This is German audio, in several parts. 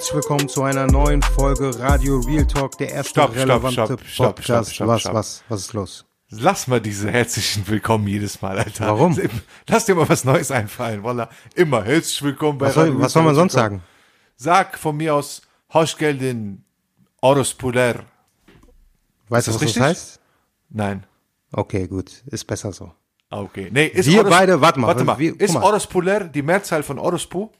Herzlich willkommen zu einer neuen Folge Radio Real Talk, der erste Stopp, relevante stopp, stopp, Podcast. stopp, was, was, was ist los? Lass mal diese herzlichen Willkommen jedes Mal, Alter. Warum? Lass dir mal was Neues einfallen, Wallah. Immer herzlich willkommen bei Was soll, Radio was soll man sonst sagen? Sag von mir aus Hoschgeldin Oros Puler. Weißt du, was richtig? das heißt? Nein. Okay, gut. Ist besser so. Ah, Okay. Nee, ist Wir Oros- beide- warte mal, Warte mal. wir- ist mal. Oros Puler die Mehrzahl von Orospu?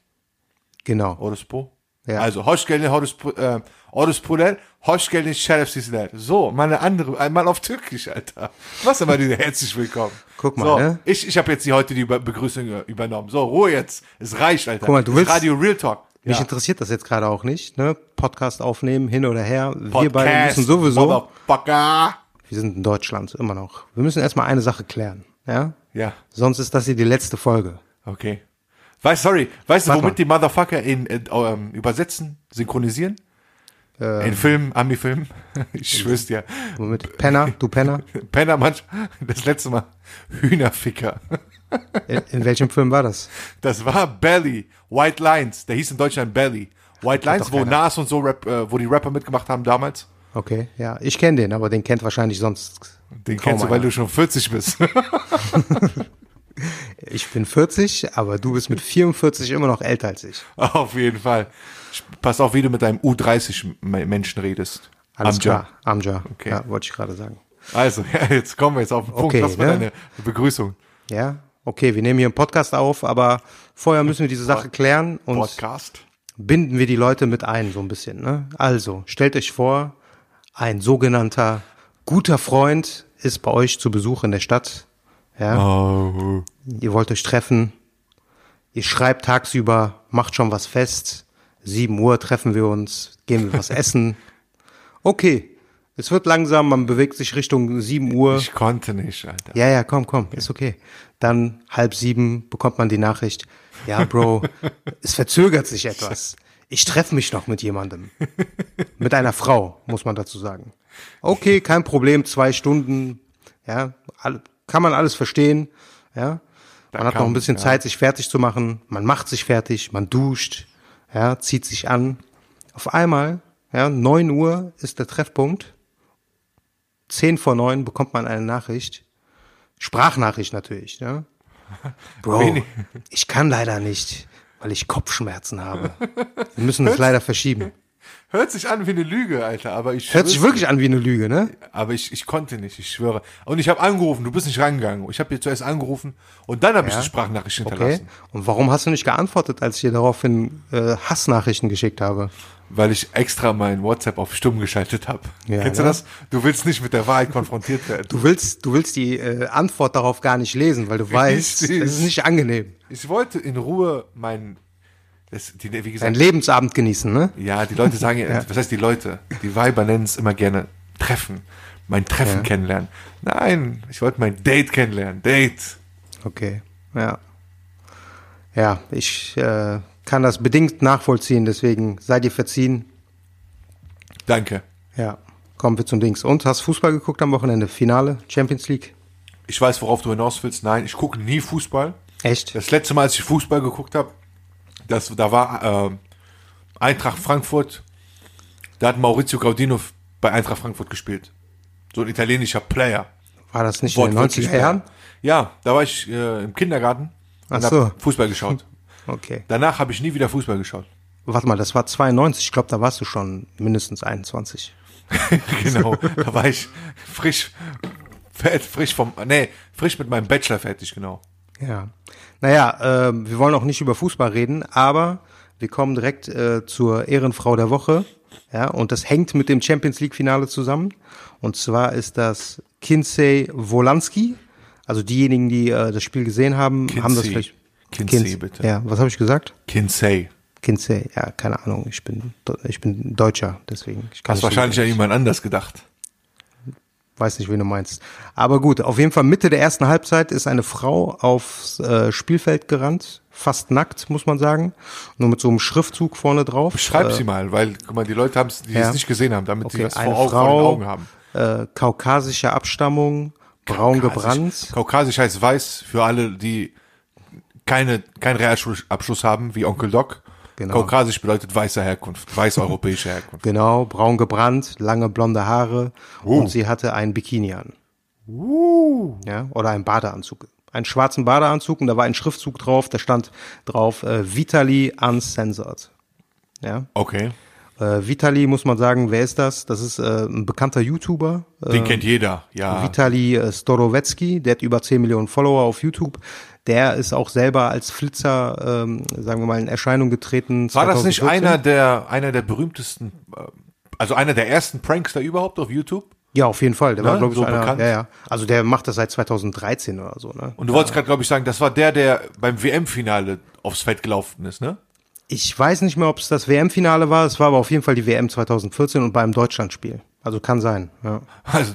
Genau. Orospu? Ja. Also Hoschgeldin Orospu, äh, Oros Puler, Hoschgeldin Şerefsizler. So, mal eine andere, einmal auf Türkisch, Alter. Was immer diese herzlich willkommen. Guck mal, so, ne? Ich, ich habe jetzt die heute die Be- Begrüßung übernommen. So, Ruhe jetzt. Es reicht, Alter. Guck mal, du willst- Radio Real Talk. Mich Ja. interessiert das jetzt gerade auch nicht, ne? Podcast aufnehmen, hin oder her. Wir Podcast, beide müssen sowieso, wir sind in Deutschland, immer noch. Wir müssen erstmal eine Sache klären, ja? Ja, Sonst ist das hier die letzte Folge. okay. Weißt, sorry, weißt du, womit mal. die Motherfucker in, äh, ähm, übersetzen, synchronisieren? Ähm. in Filmen, Ami-Filmen? ich schwör's dir. Womit? Penner, du Penner? Penner manch, das letzte Mal Hühnerficker. In, in welchem Film war das? Das war Belly, White Lines. Der hieß in Deutschland Belly. White Lines, wo. Nas und so, Rap, äh, wo die Rapper mitgemacht haben damals. Okay, ja. Ich kenne den, aber den kennt wahrscheinlich sonst. Den kennst du, weil du schon 40 bist. Ich bin 40, aber du bist mit 44 immer noch älter als ich. Auf jeden Fall. Pass auf, wie du mit deinem U30-Menschen redest. Alles Amja. klar, Amja. Okay. Ja, wollte ich gerade sagen. Also, ja, jetzt kommen wir jetzt auf den Punkt. Okay, Was war ne? deine Begrüßung? Ja, okay, wir nehmen hier einen Podcast auf, aber vorher müssen wir diese Sache klären und Podcast? binden wir die Leute mit ein, so ein bisschen. Ne? Also, stellt euch vor, ein sogenannter guter Freund ist bei euch zu Besuch in der Stadt. Ja, Oh. ihr wollt euch treffen. Ihr schreibt tagsüber, macht schon was fest. 7 Uhr treffen wir uns, gehen wir was essen. Okay, es wird langsam, man bewegt sich Richtung 7 Uhr. Ich konnte nicht, Alter. Ja, ja, komm, komm, ist okay. Dann halb sieben bekommt man die Nachricht. Ja, Bro, es verzögert sich etwas. Ich treffe mich noch mit jemandem. Mit einer Frau, muss man dazu sagen. Okay, kein Problem, zwei Stunden. Ja, all, kann man alles verstehen. Ja, man hat noch ein bisschen ja. Zeit, sich fertig zu machen. Man macht sich fertig, man duscht, ja, zieht sich an. Auf einmal, ja, neun Uhr ist der Treffpunkt. Zehn vor neun bekommt man eine Nachricht. Sprachnachricht natürlich, ja. Bro, ich kann leider nicht, weil ich Kopfschmerzen habe. Wir müssen es leider verschieben. Hört sich an wie eine Lüge, Alter, aber ich Hört sich wirklich an wie eine Lüge, ne? Aber ich, ich konnte nicht, ich schwöre. Und ich habe angerufen, du bist nicht rangegangen. Ich habe dir zuerst angerufen und dann habe ich Ja. die Sprachnachricht Okay. hinterlassen. Und warum hast du nicht geantwortet, als ich dir daraufhin äh, Hassnachrichten geschickt habe? Weil ich extra mein WhatsApp auf stumm geschaltet habe. Ja, Kennst du ne? das? Du willst nicht mit der Wahrheit konfrontiert werden. Du willst, du willst die äh, Antwort darauf gar nicht lesen, weil du weißt, Richtig. es ist nicht angenehm. Ich wollte in Ruhe mein, das, die, wie Dein gesagt, Lebensabend genießen, ne? ja, die Leute sagen, ja. was heißt die Leute? Die Weiber nennen es immer gerne Treffen. Mein Treffen Ja. kennenlernen. Nein, ich wollte mein Date kennenlernen. Date. Okay, ja. Ja, ich äh, kann das bedingt nachvollziehen, deswegen seid ihr verziehen. Danke. Ja, kommen wir zum Dings. Und hast Fußball geguckt am Wochenende? Finale, Champions League? Ich weiß, worauf du hinaus willst. Nein, ich gucke nie Fußball. Echt? Das letzte Mal, als ich Fußball geguckt habe, das, da war äh, Eintracht Frankfurt. Da hat Maurizio Gaudino bei Eintracht Frankfurt gespielt. So ein italienischer Player. War das nicht in den Wortwörtlich 90er Jahren? Ja, da war ich äh, im Kindergarten und Ach so. hab Fußball geschaut. Okay. Danach habe ich nie wieder Fußball geschaut. Warte mal, das war 92. Ich glaube, da warst du schon mindestens 21. genau, da war ich frisch, fett, frisch vom, nee, frisch mit meinem Bachelor fertig, genau. Ja. Naja, äh, wir wollen auch nicht über Fußball reden, aber wir kommen direkt äh, zur Ehrenfrau der Woche. Ja, und das hängt mit dem Champions League Finale zusammen. Und zwar ist das Kinsey Wolanski. Also diejenigen, die äh, das Spiel gesehen haben, haben das Kinsey. vielleicht Kinsey, Kins- bitte. Ja, was habe ich gesagt? Kinsey. Kinsey, ja, keine Ahnung. Ich bin, ich bin Deutscher, deswegen. Hast wahrscheinlich an jemand anders gedacht. Weiß nicht, wen du meinst. Aber gut, auf jeden Fall Mitte der ersten Halbzeit ist eine Frau aufs äh, Spielfeld gerannt, fast nackt, muss man sagen, nur mit so einem Schriftzug vorne drauf. Schreib äh, sie mal, weil, guck mal, die Leute haben es, die ja. es nicht gesehen haben, damit sie Okay, das vor, eine Augen, vor den Frau, Augen haben. äh, kaukasischer Abstammung, braun gebrannt. Kaukasisch heißt weiß für alle, die keine, keinen Realschulabschluss haben, wie Onkel Doc. Genau. Kaukasisch bedeutet weiße Herkunft, weiß-europäische Herkunft. Genau, braun gebrannt, lange blonde Haare Uh. und sie hatte ein Bikini an. Ja, oder einen Badeanzug. Einen schwarzen Badeanzug und da war ein Schriftzug drauf, da stand drauf äh, Vitali Uncensored. Ja, Okay. äh, Vitali muss man sagen, wer ist das? Das ist äh, ein bekannter YouTuber, äh, Den kennt jeder, ja. Vitali äh, Storowetski, der hat über 10 Millionen Follower auf YouTube. Der ist auch selber als Flitzer, ähm, sagen wir mal, in Erscheinung getreten. War das nicht 2014. einer der, einer der berühmtesten, äh, also einer der ersten Prankster überhaupt auf YouTube? Ja, auf jeden Fall. Der Ne? war, glaube ich, So einer, bekannt. ja, ja. Also der macht das seit 2013 oder so, ne? Und du wolltest gerade, glaube ich, sagen, das war der, der beim WM-Finale aufs Feld gelaufen ist, ne? Ich weiß nicht mehr, ob es das WM-Finale war. Es war aber auf jeden Fall die WM 2014 und beim Deutschlandspiel. Also kann sein, ja. Also,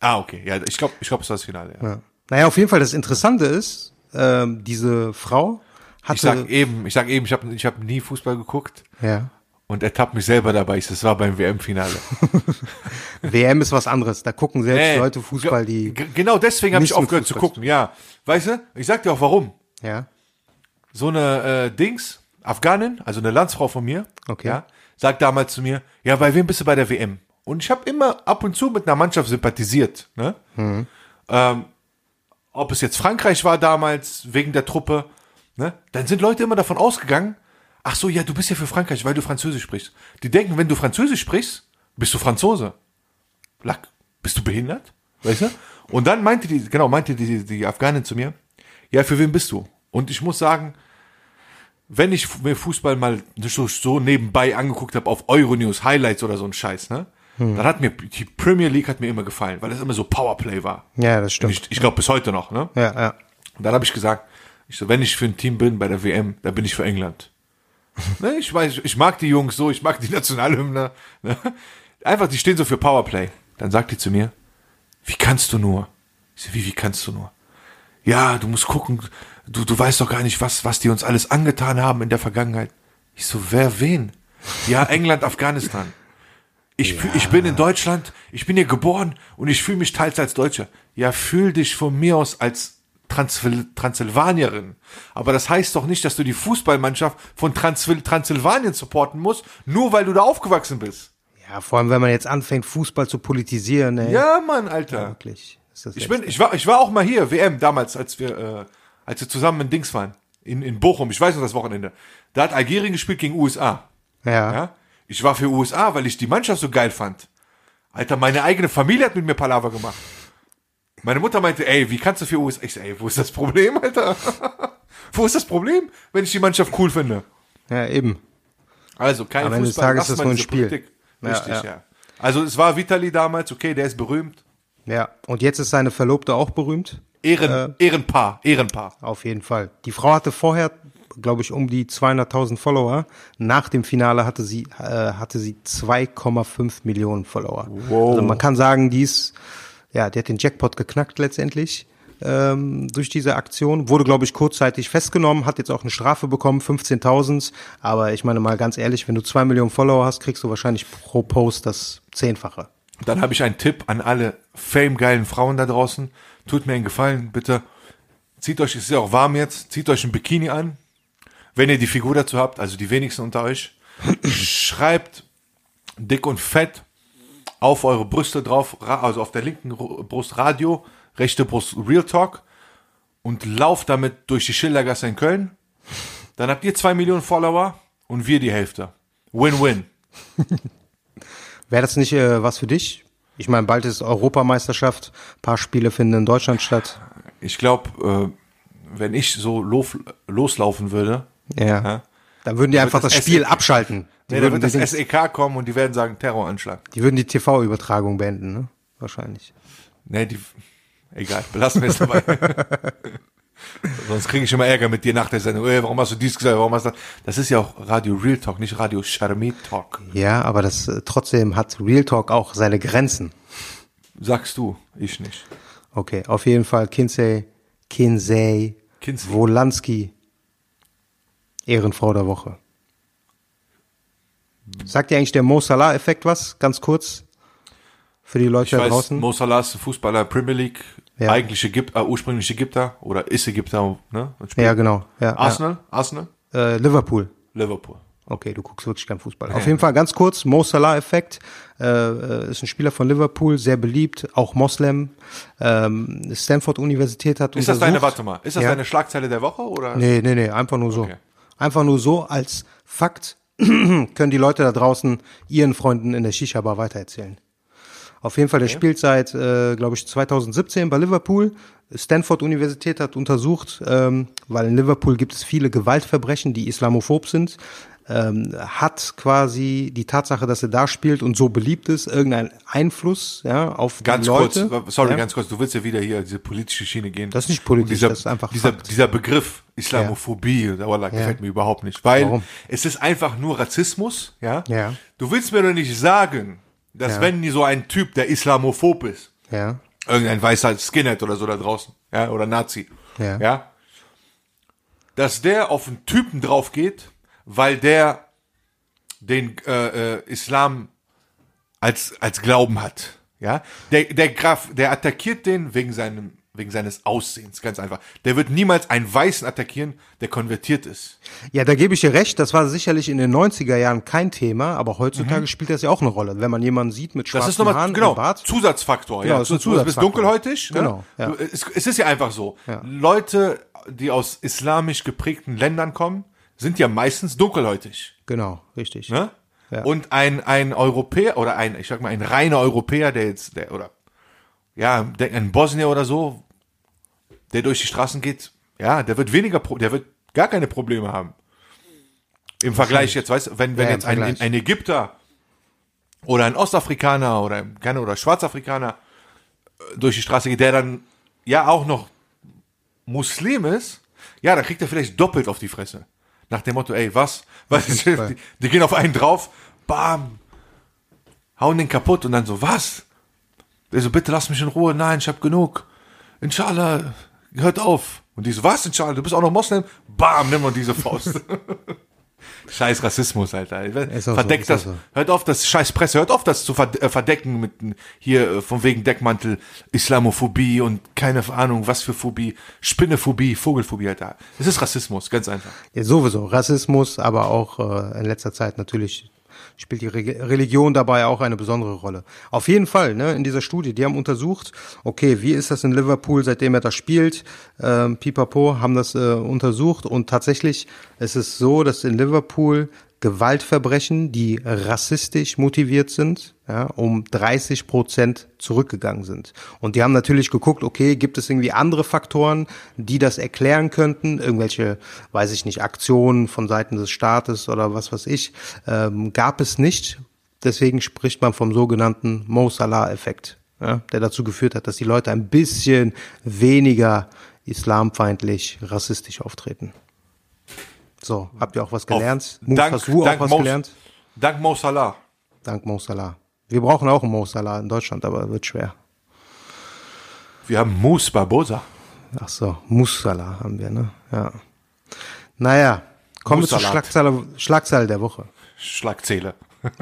ah, okay, ja, ich glaube, ich glaube, es war das Finale. Ja. ja. Naja, auf jeden Fall, das Interessante ist, ähm, diese Frau hatte... Ich sag eben, ich sag eben, ich habe ich hab nie Fußball geguckt ja. und ertappt mich selber dabei. Das war beim WM-Finale. WM ist was anderes. Da gucken selbst Nee, Leute Fußball, die... Genau deswegen habe ich aufgehört zu gucken, ja. Weißt du, ich sag dir auch warum. Ja. So eine äh, Dings, Afghanin, also eine Landsfrau von mir, Okay. ja, sagt damals zu mir, ja, bei wem bist du bei der WM? Und ich habe immer ab und zu mit einer Mannschaft sympathisiert. Ne? Ähm, ob es jetzt Frankreich war damals, wegen der Truppe, ne? dann sind Leute immer davon ausgegangen, ach so, ja, du bist ja für Frankreich, weil du Französisch sprichst. Die denken, wenn du Französisch sprichst, bist du Franzose. Lack, bist du behindert? Weißt du? Und dann meinte die, genau, meinte die, die Afghanin zu mir, ja, für wen bist du? Und ich muss sagen, wenn ich mir Fußball mal so, so nebenbei angeguckt habe auf Euronews, Highlights oder so ein Scheiß, ne? Dann hat mir die Premier League hat mir immer gefallen, weil das immer so Powerplay war. Ja, das stimmt. Ich, ich glaube bis heute noch, ne? Ja, ja. Und dann habe ich gesagt, ich so, wenn ich für ein Team bin bei der WM, dann bin ich für England. ne, ich weiß, ich mag die Jungs so, ich mag die Nationalhymne. Ne? Einfach, die stehen so für Powerplay. Dann sagt die zu mir, wie kannst du nur? Ich so, wie, wie kannst du nur? Ja, du musst gucken, du, du weißt doch gar nicht, was, was die uns alles angetan haben in der Vergangenheit. Ich so, wer wen? Ja, England, Afghanistan. Ich, fühl- ich bin in Deutschland, ich bin hier geboren und ich fühle mich teils als Deutscher. Ja, fühl dich von mir aus als Transsil Transsilvanierin. Aber das heißt doch nicht, dass du die Fußballmannschaft von Transil Transsilvanien supporten musst, nur weil du da aufgewachsen bist. Ja, vor allem, wenn man jetzt anfängt, Fußball zu politisieren, ey. Ja, Mann, Alter. Wirklich. Ist das Ich bin, ich war, ich war auch mal hier, WM, damals, als wir, äh, als wir zusammen in Dings waren. In, in Bochum, ich weiß noch das Wochenende. Da hat Algerien gespielt gegen USA. ja. Ja? Ich war für USA, weil ich die Mannschaft so geil fand. Alter, meine eigene Familie hat mit mir Palaver gemacht. Meine Mutter meinte, ey, wie kannst du für USA? Ich so, ey, wo ist das Problem, Alter? wo ist das Problem, wenn ich die Mannschaft cool finde? ja, eben. Also, kein Am Ende des Fußball, Tages ist das nur ein Spiel. Politik. Ja, Richtig, ja. ja. Also, es war Vitali damals, okay, der ist berühmt. Ja. Und jetzt ist seine Verlobte auch berühmt. Ehren, Ehrenpaar, Ehrenpaar. Auf jeden Fall. Die Frau hatte vorher, glaube ich, um die 200.000 Follower. Nach dem Finale hatte sie, äh, hatte sie 2,5 Millionen Follower. Wow. Also man kann sagen, die ist, ja, die hat den Jackpot geknackt letztendlich ähm, durch diese Aktion. Wurde, glaube ich, kurzzeitig festgenommen, hat jetzt auch eine Strafe bekommen, 15.000. Aber ich meine mal ganz ehrlich, wenn du zwei Millionen Follower hast, kriegst du wahrscheinlich pro Post das Zehnfache. Dann habe ich einen Tipp an alle famegeilen Frauen da draußen. Tut mir einen Gefallen, bitte. Zieht euch, es ist ja auch warm jetzt, zieht euch ein Bikini an. Wenn ihr die Figur dazu habt, also die wenigsten unter euch, schreibt dick und fett auf eure Brüste drauf, ra- also auf der linken Ru- Brust Radio, rechte Brust Real Talk und lauft damit durch die Schildergasse in Köln. Dann habt ihr zwei Millionen Follower und wir die Hälfte. Win-win. Wäre das nicht äh, was für dich? Ich meine, bald ist Europameisterschaft, paar Spiele finden in Deutschland statt. Ich glaube, äh, wenn ich so lof, loslaufen würde, Ja. Dann würden die einfach das, das Spiel SE abschalten. Die, nee, würden wird das SEK kommen und die werden sagen Terroranschlag. die würden die TV-Übertragung beenden, ne? Wahrscheinlich. Nee, die, egal, belassen wir es dabei. Sonst kriege ich immer Ärger mit dir nach der Sendung. Ey, warum hast du dies gesagt? Warum hast du das? Das ist ja auch Radio Real Talk, nicht Radio Charmé Talk. Ja, aber das äh, trotzdem hat Real Talk auch seine Grenzen. Sagst du, ich nicht. Okay, auf jeden Fall Kinsey, Kinsey, Kinsey. Wolanski, Ehrenfrau der Woche. Sagt dir eigentlich der Mo Salah-Effekt was? Ganz kurz. Für die Leute Ich da weiß, draußen. Mo Salah ist ein Fußballer Premier League, Ja. eigentlich Ägypter, äh, ursprünglich Ägypter oder ist Ägypter, ne? Ja, genau. Ja, Arsenal, Arsenal, Ja. Äh, Liverpool. Liverpool. Okay, du guckst wirklich kein Fußball. Auf jeden Fall ganz kurz, Mo Salah-Effekt äh, äh, ist ein Spieler von Liverpool, sehr beliebt, auch Moslem. Ähm, Stanford-Universität hat Ist das deine, warte mal, ist das Ja. deine Schlagzeile der Woche oder? Nee, nee, nee, einfach nur so. Okay. Einfach nur so als Fakt können die Leute da draußen ihren Freunden in der Shisha-Bar weitererzählen. Auf jeden Fall, der spielt seit, äh, glaube ich, 2017 bei Liverpool. Stanford-Universität hat untersucht, ähm, weil in Liverpool gibt es viele Gewaltverbrechen, die islamophob sind. Ähm, hat quasi die Tatsache, dass er da spielt und so beliebt ist, irgendeinen Einfluss ja, auf Ganz die Leute. kurz, sorry, ja? ganz kurz, du willst ja wieder hier diese politische Schiene gehen. Das ist nicht politisch, dieser, das ist einfach dieser, Fakt. dieser Begriff Islamophobie, Wallah, gefällt mir überhaupt nicht, weil Warum? es ist einfach nur Rassismus, ja? Ja. Du willst mir doch nicht sagen, dass Ja. wenn so ein Typ, der islamophob ist, Ja, irgendein weißer Skinhead oder so da draußen, ja, oder Nazi, Ja. ja, dass der auf einen Typen drauf geht, weil der den äh, äh, Islam als als Glauben hat, ja, der der Graf, der attackiert den wegen seinem wegen seines Aussehens, ganz einfach. Der wird niemals einen Weißen attackieren, der konvertiert ist. Ja, da gebe ich dir recht. Das war sicherlich in den 90er Jahren kein Thema, aber heutzutage spielt das ja auch eine Rolle. Wenn man jemanden sieht mit Mhm. Das schwarzen ist nochmal, Haaren genau, und Bart. Zusatzfaktor. Genau, ja. ist ein Du bist Zusatzfaktor. dunkelhäutig. Ne? Genau, ja. Es, es ist ja einfach so. Ja. Leute, die aus islamisch geprägten Ländern kommen, sind ja meistens dunkelhäutig. Genau, richtig. Ne? Ja. Und ein, ein Europäer oder ein, ich sag mal, ein reiner Europäer, der jetzt, der, oder, ja, ein Bosnier oder so, der durch die Straßen geht, ja, der wird weniger, der wird gar keine Probleme haben. Im Vergleich jetzt, weißt du, wenn, wenn Ja, jetzt ein, ein Ägypter oder ein Ostafrikaner oder, keine, oder Schwarzafrikaner äh, durch die Straße geht, der dann ja auch noch Muslim ist, ja, dann kriegt er vielleicht doppelt auf die Fresse. Nach dem Motto, ey, was? was die, die gehen auf einen drauf, bam, hauen den kaputt und dann so, was? Der so, bitte lass mich in Ruhe, nein, ich hab genug. Inshallah, hört auf. Und die so, was, Inshallah, du bist auch noch Moslem? Bam, nimm mal diese Faust. Scheiß Rassismus, Alter. So, Verdeckt auch das. so. Hört auf, das scheiß Presse, hört auf, das zu äh, verdecken mit hier äh, von wegen Deckmantel, Islamophobie und keine Ahnung, was für Phobie, Spinnephobie, Vogelphobie, Alter. Es ist Rassismus, ganz einfach. Ja, sowieso. Rassismus, aber auch äh, in letzter Zeit natürlich spielt die Re Religion dabei auch eine besondere Rolle. Auf jeden Fall, ne, in dieser Studie, die haben untersucht, okay, wie ist das in Liverpool, seitdem er da spielt, ähm, Pipapo, haben das äh, untersucht und tatsächlich ist es so, dass in Liverpool Gewaltverbrechen, die rassistisch motiviert sind, ja, um 30 Prozent zurückgegangen sind. Und die haben natürlich geguckt, okay, gibt es irgendwie andere Faktoren, die das erklären könnten? Irgendwelche, weiß ich nicht, Aktionen von Seiten des Staates oder was weiß ich, ähm, gab es nicht. Deswegen spricht man vom sogenannten Mo Salah-Effekt, ja, der dazu geführt hat, dass die Leute ein bisschen weniger islamfeindlich, rassistisch auftreten. So, habt ihr auch was gelernt? Auf- Mut, dank, hast du auch was Mo, gelernt? Dank Mo Salah. Dank Mo Salah. Wir brauchen auch einen Mo Salah in Deutschland, aber wird schwer. Wir haben Mus Barbosa. Ach so, Musala haben wir, ne? Ja. Naja, kommen wir zur. Schlagzeile, Schlagzeile der Woche. Schlagzeile.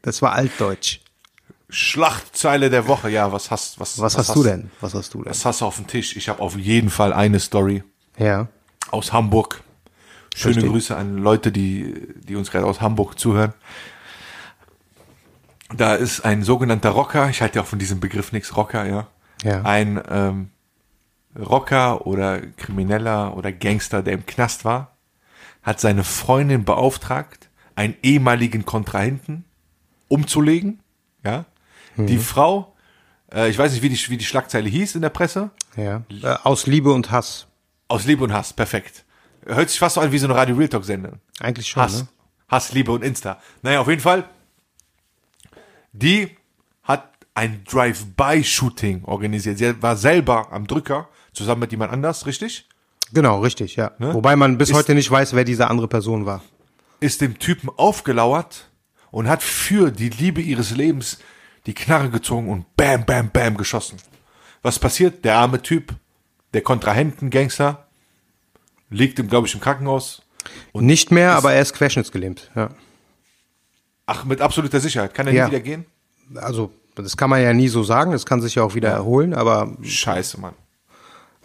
Das war altdeutsch. Schlachtzeile der Woche, ja, was hast, was, Was, hast du denn? Was hast du denn? Was hast du auf dem Tisch? Ich habe auf jeden Fall eine Story Ja. aus Hamburg. Schöne Verstehe. Grüße an Leute, die, die uns gerade aus Hamburg zuhören. Da ist ein sogenannter Rocker, ich halte ja auch von diesem Begriff nichts, Rocker, ja. Ja. Ein ähm, Rocker oder Krimineller oder Gangster, der im Knast war, hat seine Freundin beauftragt, einen ehemaligen Kontrahenten umzulegen, ja. Mhm. Die Frau, äh, ich weiß nicht, wie die, wie die Schlagzeile hieß in der Presse, Ja. Äh, aus Liebe und Hass. aus Liebe und Hass, perfekt. Hört sich fast so an wie so eine Radio Real Talk Sendung. Eigentlich schon, Hass. ne? Hass, Liebe und Insta. Naja, auf jeden Fall. Die hat ein Drive-by-Shooting organisiert. Sie war selber am Drücker, zusammen mit jemand anders, richtig? Genau, richtig, ja. Ne? Wobei man bis Ist- heute nicht weiß, wer diese andere Person war. Ist dem Typen aufgelauert und hat für die Liebe ihres Lebens die Knarre gezogen und bam, bam, bam geschossen. Was passiert? Der arme Typ, der Kontrahenten-Gangster, liegt, im, glaube ich, im Krankenhaus. Und nicht mehr, aber er ist querschnittsgelähmt. Ja. Ach, mit absoluter Sicherheit. Kann er Ja. nie wieder gehen? Also, das kann man ja nie so sagen, das kann sich ja auch wieder erholen, aber Scheiße, Mann.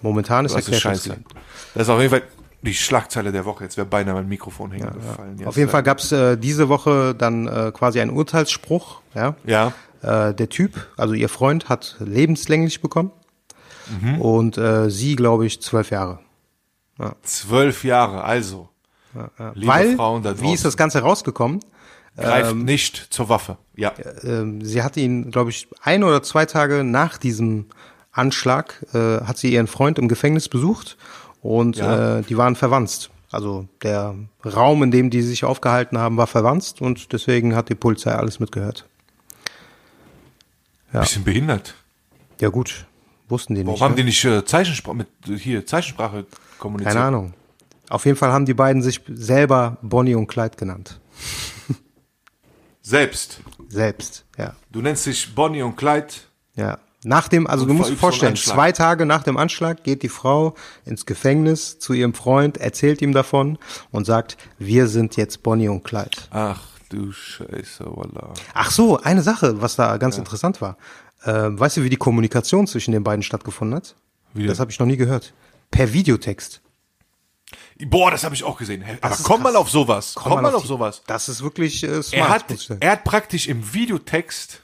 momentan ist er Das ist scheiße. querschnittsgelähmt. Das ist auf jeden Fall die Schlagzeile der Woche. Jetzt wäre beinahe mein Mikrofon hängen gefallen. Jetzt, Auf jeden Fall gab es äh, diese Woche dann äh, quasi einen Urteilsspruch. Ja? Ja. Äh, der Typ, also ihr Freund, hat lebenslänglich bekommen Mhm. und äh, sie, glaube ich, zwölf Jahre. Zwölf Jahre, also. Liebe Weil, Frauen da wie ist das Ganze rausgekommen? greift nicht zur Waffe. Ja. Ähm, sie hatte ihn, glaube ich, ein oder zwei Tage nach diesem Anschlag, äh, hat sie ihren Freund im Gefängnis besucht und Ja. äh, die waren verwandt. Also der Raum, in dem die sich aufgehalten haben, war verwandt und deswegen hat die Polizei alles mitgehört. Ja. Bisschen behindert. Ja gut, wussten die Warum nicht. haben ne? die nicht äh, Zeichensprache mit hier Zeichensprache kommuniziert? Keine Ahnung. Auf jeden Fall haben die beiden sich selber Bonnie und Clyde genannt. Selbst. Selbst, ja. Du nennst dich Bonnie und Clyde. Ja. Nach dem, also Und du musst dir vorstellen, zwei Tage nach dem Anschlag geht die Frau ins Gefängnis zu ihrem Freund, erzählt ihm davon und sagt, wir sind jetzt Bonnie und Clyde. Ach du Scheiße, wallah. Ach so, eine Sache, was da ganz interessant war. Ähm, weißt du, wie die Kommunikation zwischen den beiden stattgefunden hat? Wie das habe ich noch nie gehört. Per Videotext. Boah, das habe ich auch gesehen. Aber komm krass. mal auf sowas. Komm, mal die- auf sowas. Das ist wirklich äh, smart. Er hat, er hat praktisch im Videotext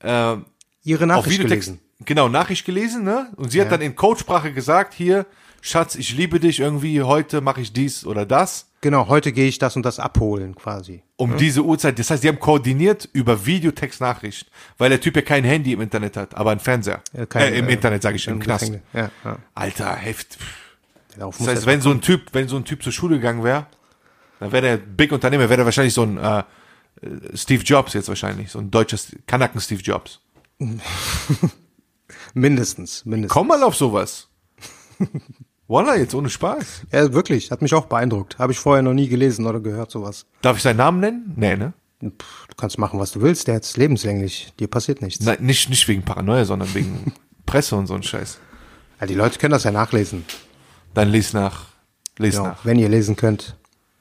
äh, Ihre Nachricht gelesen. genau, Nachricht gelesen, ne? Und sie hat dann in Codesprache gesagt, hier, Schatz, ich liebe dich irgendwie, heute mache ich dies oder das. Genau, heute gehe ich das und das abholen quasi. Um diese Uhrzeit. Das heißt, die haben koordiniert über Videotext-Nachricht, weil der Typ ja kein Handy im Internet hat, aber ein Fernseher. Äh, kein, äh, Im äh, Internet, sage ich, im, Knast. Gefängnis. Ja, ja. Alter, heft. Das heißt, wenn so ein Typ, wenn so ein Typ zur Schule gegangen wäre, dann wäre der Big Unternehmer, wäre der wahrscheinlich so ein äh, äh, Steve Jobs jetzt wahrscheinlich, so ein deutscher Kanaken Steve Jobs. mindestens, mindestens. Komm mal auf sowas. Voila, jetzt ohne Spaß. Ja, wirklich, hat mich auch beeindruckt. Habe ich vorher noch nie gelesen oder gehört sowas. Darf ich seinen Namen nennen? Nee, ne? Pff, du kannst machen, was du willst, der hat's lebenslänglich. Dir passiert nichts. Nein, nicht, nicht wegen Paranoia, sondern wegen Presse und so ein Scheiß. Ja, die Leute können das ja nachlesen. Dann lies nach. Lies Genau, nach. wenn ihr lesen könnt.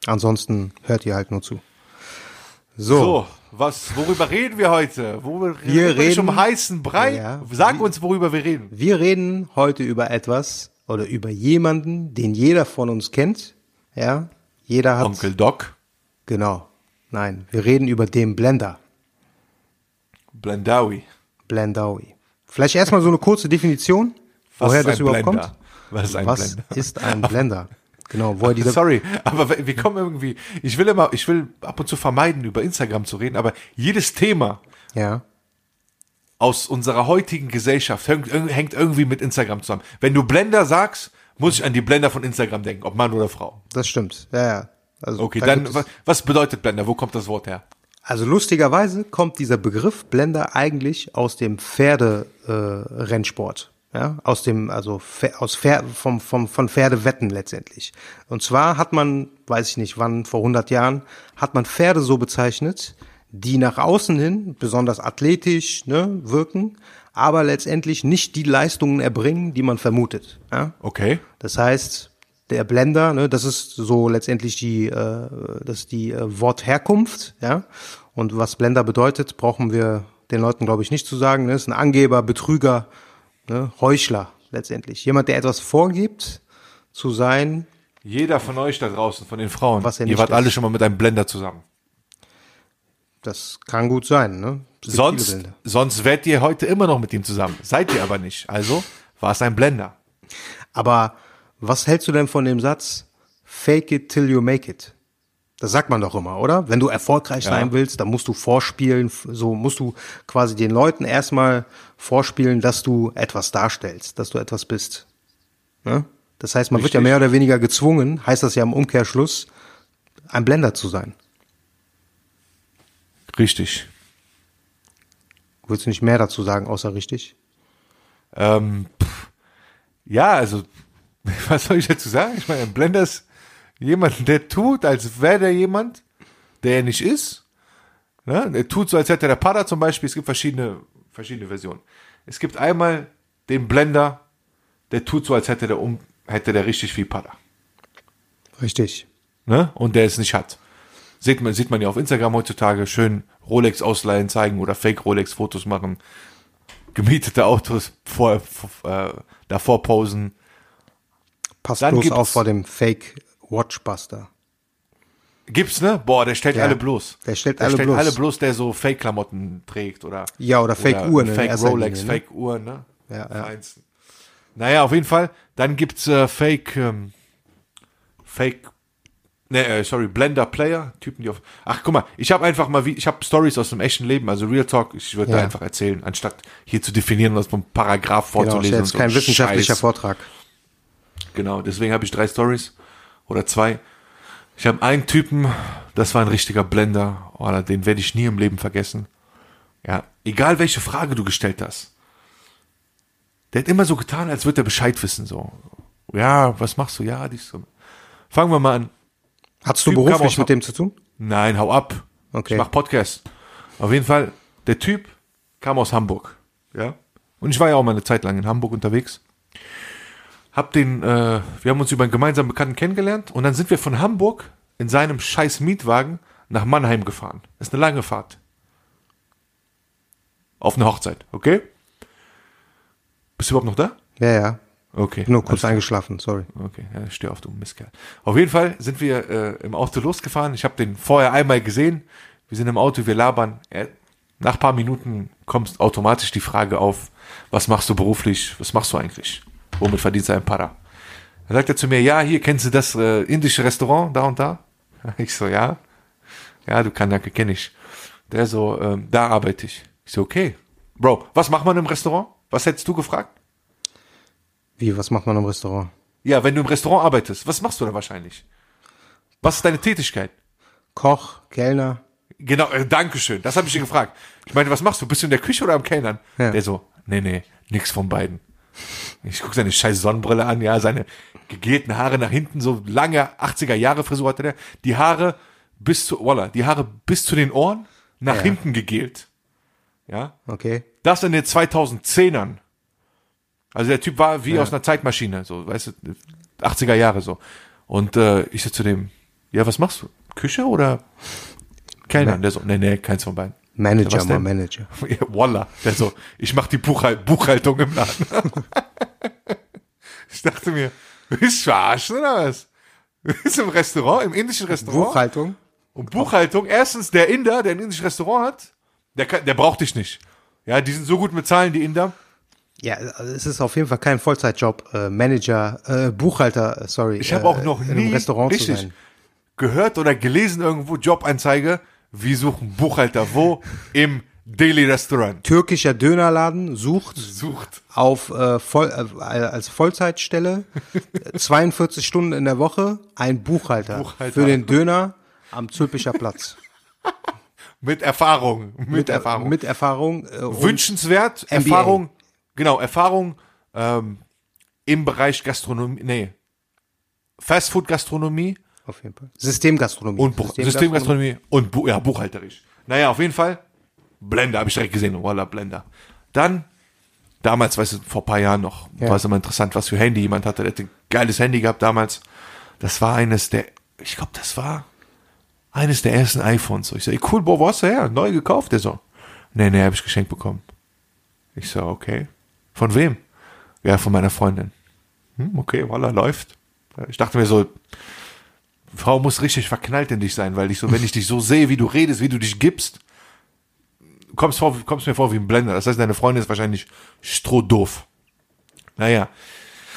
Ansonsten hört ihr halt nur zu. So, So, was, worüber reden wir heute? Worüber Wir reden wir um heißen Brei? Ja. Sag uns, worüber wir reden. wir reden heute über etwas oder über jemanden, den jeder von uns kennt. Ja, jeder hat. Onkel Doc, Genau. Nein, wir reden über den Blender. Blendawi. Blendawi. Vielleicht erstmal so eine kurze Definition, Was woher ist das ein überhaupt Blender? kommt. Was ist ein Was Blender? ist ein Blender? Genau, woher dieser Sorry, aber wir kommen irgendwie, ich will immer, ich will ab und zu vermeiden, über Instagram zu reden, aber jedes Thema Ja. Aus unserer heutigen Gesellschaft hängt, irgendwie mit Instagram zusammen. Wenn du Blender sagst, muss ich an die Blender von Instagram denken, ob Mann oder Frau. Das stimmt. Ja, ja. Also, Okay, da dann, was bedeutet Blender? Wo kommt das Wort her? Also lustigerweise kommt dieser Begriff Blender eigentlich aus dem Pferde-Rennsport. Äh, ja, aus dem, also aus Pfer vom, vom, von Pferdewetten letztendlich. Und zwar hat man, weiß ich nicht wann, vor 100 Jahren, hat man Pferde so bezeichnet, die nach außen hin besonders athletisch ne, wirken, aber letztendlich nicht die Leistungen erbringen, die man vermutet. Ja? Okay. Das heißt, der Blender, ne, das ist so letztendlich die, äh, das ist die äh, Wortherkunft, ja. Und was Blender bedeutet, brauchen wir den Leuten, glaube ich, nicht zu sagen. Ne? Das ist ein Angeber, Betrüger, ne? Heuchler letztendlich. Jemand, der etwas vorgibt zu sein, Jeder von euch da draußen, von den Frauen, Was ihr wart ist. alle schon mal mit einem Blender zusammen. Das kann gut sein. Ne? Sonst, sonst wärt ihr heute immer noch mit ihm zusammen. Seid ihr aber nicht. Also war es ein Blender. Aber was hältst du denn von dem Satz, fake it till you make it? Das sagt man doch immer, oder? Wenn du erfolgreich sein willst, dann musst du vorspielen, so musst du quasi den Leuten erstmal vorspielen, dass du etwas darstellst, dass du etwas bist. Ne? Das heißt, man wird ja Richtig. mehr oder weniger gezwungen, heißt das ja im Umkehrschluss, ein Blender zu sein. Richtig. Willst du nicht mehr dazu sagen, außer richtig? Ähm, pff, Ja, also, was soll ich dazu sagen? Ich meine, ein Blender ist jemand, der tut, als wäre der jemand, der er nicht ist. Ne? Er tut so, als hätte der Pada zum Beispiel. Es gibt verschiedene, verschiedene Versionen. Es gibt einmal den Blender, der tut so, als hätte der um, hätte der richtig viel Pada. Richtig. Ne? Und der es nicht hat. Sieht man, sieht man ja auf Instagram heutzutage schön Rolex ausleihen zeigen oder Fake Rolex Fotos machen. Gemietete Autos vor, vor äh, davor posen. Passt Dann bloß auf vor dem Fake Watchbuster. Gibt's, ne? Boah, der stellt Ja. alle bloß. Der stellt der alle stellt bloß. alle bloß, der so Fake-Klamotten trägt oder. Ja, oder Fake-Uhren in Fake erster Rolex, Linie, ne? Fake-Uhren, ne? Ja, ja. Feinsten. Naja, auf jeden Fall. Dann gibt's äh, Fake, ähm, Fake, ne, äh, sorry, Blender Player, Typen, die auf. Ach, guck mal, ich habe einfach mal, wie, ich habe Stories aus dem echten Leben, also Real Talk. Ich würde Ja. da einfach erzählen, anstatt hier zu definieren, was vom Paragraph Genau, vorzulesen. ist und jetzt so kein ein wissenschaftlicher Scheiß. Vortrag. Genau, deswegen habe ich drei Stories oder zwei. Ich habe einen Typen, das war ein richtiger Blender, oder den werde ich nie im Leben vergessen. Ja, egal welche Frage du gestellt hast. Der hat immer so getan, als würde er Bescheid wissen, so. Ja, was machst du? Ja, dies so. Fangen wir mal an. Hattest du Typ kam beruflich mit dem zu tun? Nein, hau ab. Okay. Ich mach Podcast. Auf jeden Fall, der Typ kam aus Hamburg. Ja. Und ich war ja auch mal eine Zeit lang in Hamburg unterwegs. Hab den, äh, wir haben uns über einen gemeinsamen Bekannten kennengelernt und dann sind wir von Hamburg in seinem scheiß Mietwagen nach Mannheim gefahren. Das ist eine lange Fahrt. Auf eine Hochzeit, okay? Bist du überhaupt noch da? Ja, ja. Okay. Nur kurz eingeschlafen, sorry. Okay, ja, steh auf, du Mistkerl. Auf jeden Fall sind wir äh, im Auto losgefahren. Ich habe den vorher einmal gesehen. Wir sind im Auto, wir labern. Er, nach paar Minuten kommt automatisch die Frage auf, was machst du beruflich? Was machst du eigentlich? Womit verdienst du ein Para? Dann sagt er zu mir, ja, hier kennst du das äh, indische Restaurant da und da? Ich so, ja. Ja, du Kanake, kenn ich. Der so, ähm, da arbeite ich. Ich so, okay. Bro, was macht man im Restaurant? Was hättest du gefragt? Wie, was macht man im Restaurant? Ja, wenn du im Restaurant arbeitest, was machst du da wahrscheinlich? Was ist deine Tätigkeit? Koch, Kellner. Genau, äh, Dankeschön. Das habe ich ihn gefragt. Ich meine, was machst du? Bist du in der Küche oder am Kellnern? Ja. Der so, nee, nee, nix von beiden. Ich gucke seine scheiß Sonnenbrille an, ja, seine gegelten Haare nach hinten, so lange 80er Jahre Frisur hatte der. Die Haare bis zu, voila, die Haare bis zu den Ohren nach Ja. hinten gegelt. Ja, Okay. das in den 2010ern. Also der Typ war wie Ja. aus einer Zeitmaschine, so, weißt du, 80er Jahre so. Und äh, ich so zu dem, ja, was machst du? Küche oder Kellner? Der so, nee, nee, keins von beiden. Manager, mal denn? Manager. Ja, Voila. Der so, ich mach die Buchhalt Buchhaltung im Laden. ich dachte mir, willst du verarschen oder was? Ist im Restaurant, im indischen Restaurant. Buchhaltung? Und Buchhaltung, erstens, der Inder, der ein indisches Restaurant hat, der, kann, der braucht dich nicht. Ja, die sind so gut mit Zahlen, die Inder. Ja, also es ist auf jeden Fall kein Vollzeitjob, äh, Manager, äh, Buchhalter, äh, sorry. Ich habe äh, auch noch in nie richtig gehört oder gelesen irgendwo Jobanzeige, wir suchen Buchhalter wo? Im Daily Restaurant. Türkischer Dönerladen sucht Sucht. auf äh, voll, äh, als Vollzeitstelle äh, 42 Stunden in der Woche ein Buchhalter, Buchhalter. für den Döner am Zülpicher Platz. Mit Erfahrung. Mit, Erfahrung. Mit Erfahrung. Äh, Wünschenswert, MBA. Erfahrung, genau, Erfahrung ähm, im Bereich Gastronomie, nee, Fastfood-Gastronomie Auf jeden Fall. Systemgastronomie. und Buch Systemgastronomie und Bu ja, buchhalterisch. Naja, auf jeden Fall, Blender, habe ich direkt gesehen, voila, Blender. Dann, damals, weißt du, vor ein paar Jahren noch, Ja. war es immer interessant, was für Handy jemand hatte. Der hatte ein geiles Handy gehabt damals. Das war eines der, ich glaube, das war eines der ersten iPhones. So, ich so, ey, cool, boah, wo hast du her? Neu gekauft? Der so, nee, nee, habe ich geschenkt bekommen. Ich so, okay. Von wem? Ja, von meiner Freundin. Hm, okay, voila, läuft. Ich dachte mir so, Frau muss richtig verknallt in dich sein, weil ich so, wenn ich dich so sehe, wie du redest, wie du dich gibst, kommst, vor, kommst mir vor wie ein Blender. Das heißt, deine Freundin ist wahrscheinlich strohdoof. Naja.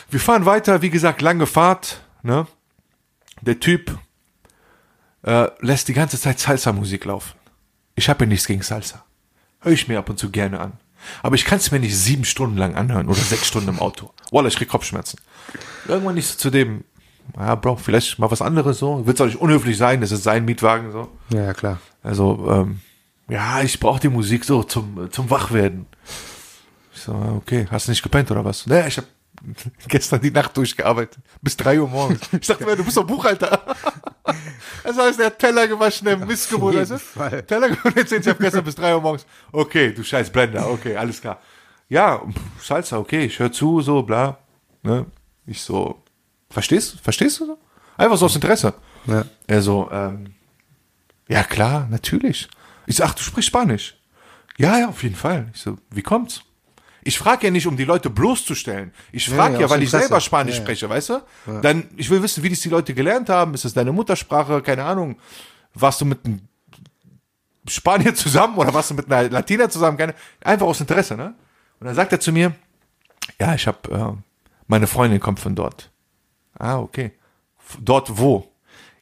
Wir fahren weiter, wie gesagt, lange Fahrt, ne? Der Typ äh, lässt die ganze Zeit Salsa-Musik laufen. Ich habe ja nichts gegen Salsa. Höre ich mir ab und zu gerne an. Aber ich kann es mir nicht sieben Stunden lang anhören oder sechs Stunden im Auto. Wallah, ich krieg Kopfschmerzen. Irgendwann nicht so zu dem, ja, Bro, vielleicht mal was anderes so. Wird auch nicht unhöflich sein, das ist sein Mietwagen so. Ja, ja, klar. Also, ähm, ja, ich brauche die Musik so zum, zum Wachwerden. Ich so, ah, okay, hast du nicht gepennt oder was? Naja, ich habe gestern die Nacht durchgearbeitet. Bis drei Uhr morgens. Ich dachte mir, du bist doch Buchhalter. Das heißt, der hat Teller gewaschen, der du? Fall. Teller erzählt, ich habe gestern bis drei Uhr morgens. Okay, du scheiß Blender, okay, alles klar. Ja, Salsa, okay, ich höre zu, so, bla. Ne? Ich so, verstehst, verstehst du so? Einfach so aus Interesse. Ja. Er so, ähm, ja klar, natürlich. Ich so, ach, du sprichst Spanisch. Ja, ja, auf jeden Fall. Ich so, wie kommt's? Ich frage ja nicht, um die Leute bloßzustellen. Ich frage ja, ja, weil ich Interesse. selber Spanisch Ja, spreche, weißt du? Dann, ich will wissen, wie das die Leute gelernt haben. Ist das deine Muttersprache? Keine Ahnung. Warst du mit einem Spanier zusammen oder warst du mit einer Latina zusammen? Keine, einfach aus Interesse, ne? Und dann sagt er zu mir, ja, ich habe, äh, meine Freundin kommt von dort. Ah, okay. Dort wo?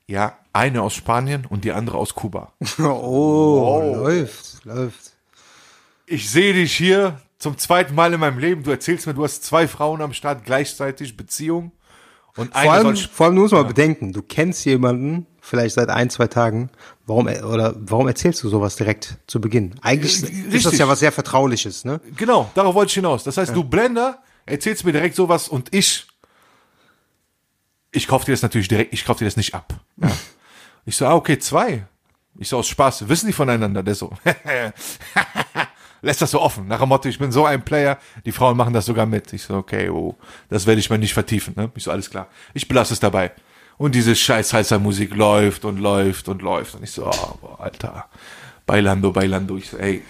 Ja, eine aus Spanien und die andere aus Kuba. Oh, läuft, läuft. Ich sehe dich hier zum zweiten Mal in meinem Leben. Du erzählst mir, du hast zwei Frauen am Start gleichzeitig, Beziehung. Und Vor allem, vor allem, du musst mal bedenken, du kennst jemanden, vielleicht seit ein, zwei Tagen, warum, oder warum erzählst du sowas direkt zu Beginn? Eigentlich Äh, ist das richtig. ja was sehr Vertrauliches, ne? Genau, darauf wollte ich hinaus. Das heißt, du Blender erzählst mir direkt sowas und ich, ich kauf dir das natürlich direkt, ich kauf dir das nicht ab. Ja. Ich so, ah, okay, zwei. Ich so, aus Spaß, wissen die voneinander? Der so, lässt das so offen. Nach dem Motto, ich bin so ein Player, die Frauen machen das sogar mit. Ich so, okay, oh, das werde ich mal nicht vertiefen. Ne? Ich so, alles klar. Ich belasse es dabei. Und diese scheiß heißer Musik läuft und läuft und läuft. Und ich so, oh, boah, Alter, Bailando, Bailando. Ich so, ey,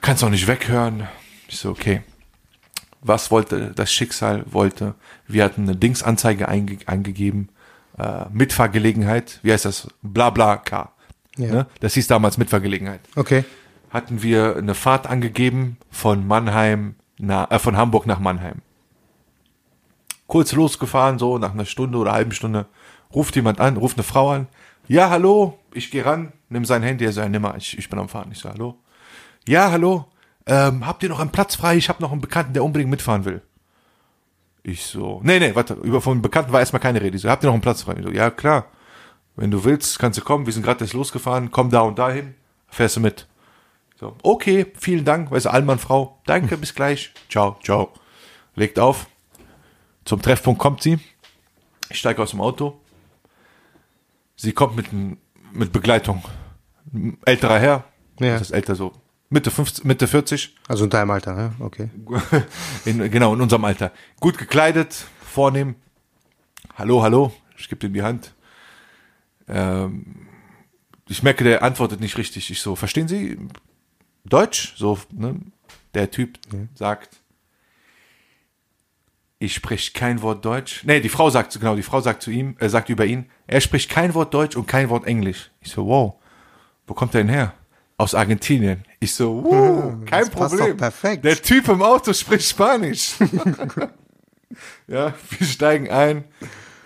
kannst auch nicht weghören. Ich so, okay. Was wollte das Schicksal wollte? Wir hatten eine Dingsanzeige einge eingegeben, äh, Mitfahrgelegenheit. Wie heißt das? Blabla K. Ja. Ne? Das hieß damals Mitfahrgelegenheit. Okay. Hatten wir eine Fahrt angegeben von Mannheim, na, äh, von Hamburg nach Mannheim. Kurz losgefahren, so nach einer Stunde oder halben Stunde, ruft jemand an, ruft eine Frau an. Ja, hallo, ich gehe ran, nimm sein Handy, er ja, nimm mal, ich, ich bin am Fahren. Ich so, hallo. Ja, hallo, ähm, habt ihr noch einen Platz frei? Ich habe noch einen Bekannten, der unbedingt mitfahren will. Ich so, nee, nee, warte, über von Bekannten war erstmal keine Rede. Ich so, habt ihr noch einen Platz frei? Ich so, ja, klar. Wenn du willst, kannst du kommen. Wir sind gerade erst losgefahren. Komm da und dahin. Fährst du mit. So, okay, vielen Dank. Weißt du, Allmann, Frau. Danke, bis gleich. Ciao, ciao. Legt auf. Zum Treffpunkt kommt sie. Ich steige aus dem Auto. Sie kommt mit, mit Begleitung. Ein Älterer Herr. Ja. Das ist älter so. Mitte 50, Mitte 40. Also in deinem Alter, ja? Okay. In, genau, in unserem Alter. Gut gekleidet, vornehm. Hallo, hallo. Ich gebe ihm die Hand. Ähm, ich merke, der antwortet nicht richtig. Ich so, verstehen Sie Deutsch? So, ne? Der Typ sagt, ich spreche kein Wort Deutsch. Nee, die Frau sagt, genau, die Frau sagt zu ihm, äh, sagt über ihn, er spricht kein Wort Deutsch und kein Wort Englisch. Ich so, wow, wo kommt er denn her? Aus Argentinien. Ich so, wow, kein das Problem. perfekt. Der Typ im Auto spricht Spanisch. ja, wir steigen ein.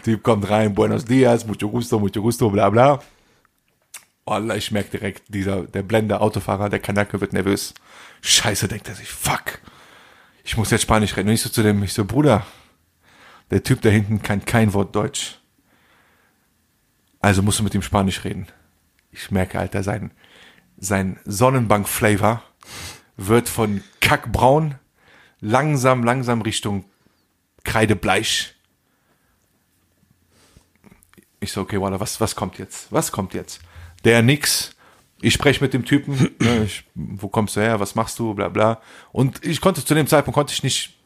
Typ kommt rein, buenos dias, mucho gusto, mucho gusto, bla bla. Wallah, ich merke direkt, dieser, der Blender, Autofahrer, der Kanake wird nervös. Scheiße, denkt er sich, fuck. Ich muss jetzt Spanisch reden. Und ich so zu dem, ich so, Bruder, der Typ da hinten kann kein Wort Deutsch. Also musst du mit ihm Spanisch reden. Ich merke, Alter, sein, sein Sonnenbank-Flavor wird von kackbraun langsam, langsam Richtung Kreidebleich. Ich so, okay, Walla, was, was kommt jetzt? Was kommt jetzt? Der nix. Ich spreche mit dem Typen, ne, ich, wo kommst du her, was machst du, bla bla. Und ich konnte zu dem Zeitpunkt konnte ich nicht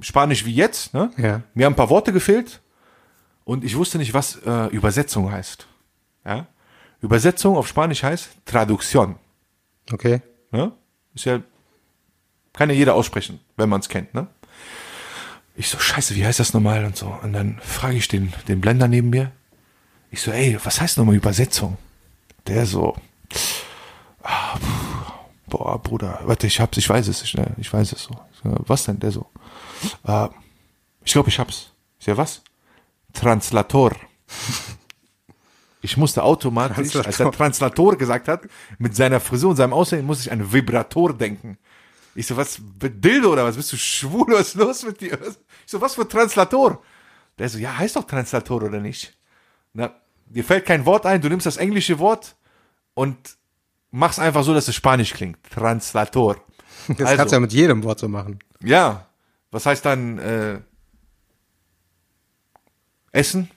Spanisch wie jetzt. Ne? Ja. Mir haben ein paar Worte gefehlt und ich wusste nicht, was äh, Übersetzung heißt. Ja? Übersetzung auf Spanisch heißt Traducción. Okay. Ne? Ist ja, kann ja jeder aussprechen, wenn man es kennt, ne? Ich so, scheiße, wie heißt das nochmal und so. Und dann frage ich den, den Blender neben mir. Ich so, ey, was heißt nochmal Übersetzung? Der so, ah, boah, Bruder, warte, ich hab's, ich weiß es, ich, ne, ich weiß es so. Was denn? Der so, ah, ich glaube, ich hab's. Ich so, was? Translator. Ich musste automatisch, als er Translator. Translator gesagt hat, mit seiner Frisur und seinem Aussehen, muss ich an Vibrator denken. Ich so, was, Dildo oder was? Bist du schwul? Was ist los mit dir? Ich so, was für Translator? Der so, ja, heißt doch Translator oder nicht? Na, dir fällt kein Wort ein, du nimmst das englische Wort und machst einfach so, dass es Spanisch klingt. Translator. Das Also. kannst du ja mit jedem Wort so machen. Ja, Was heißt dann äh, Essen?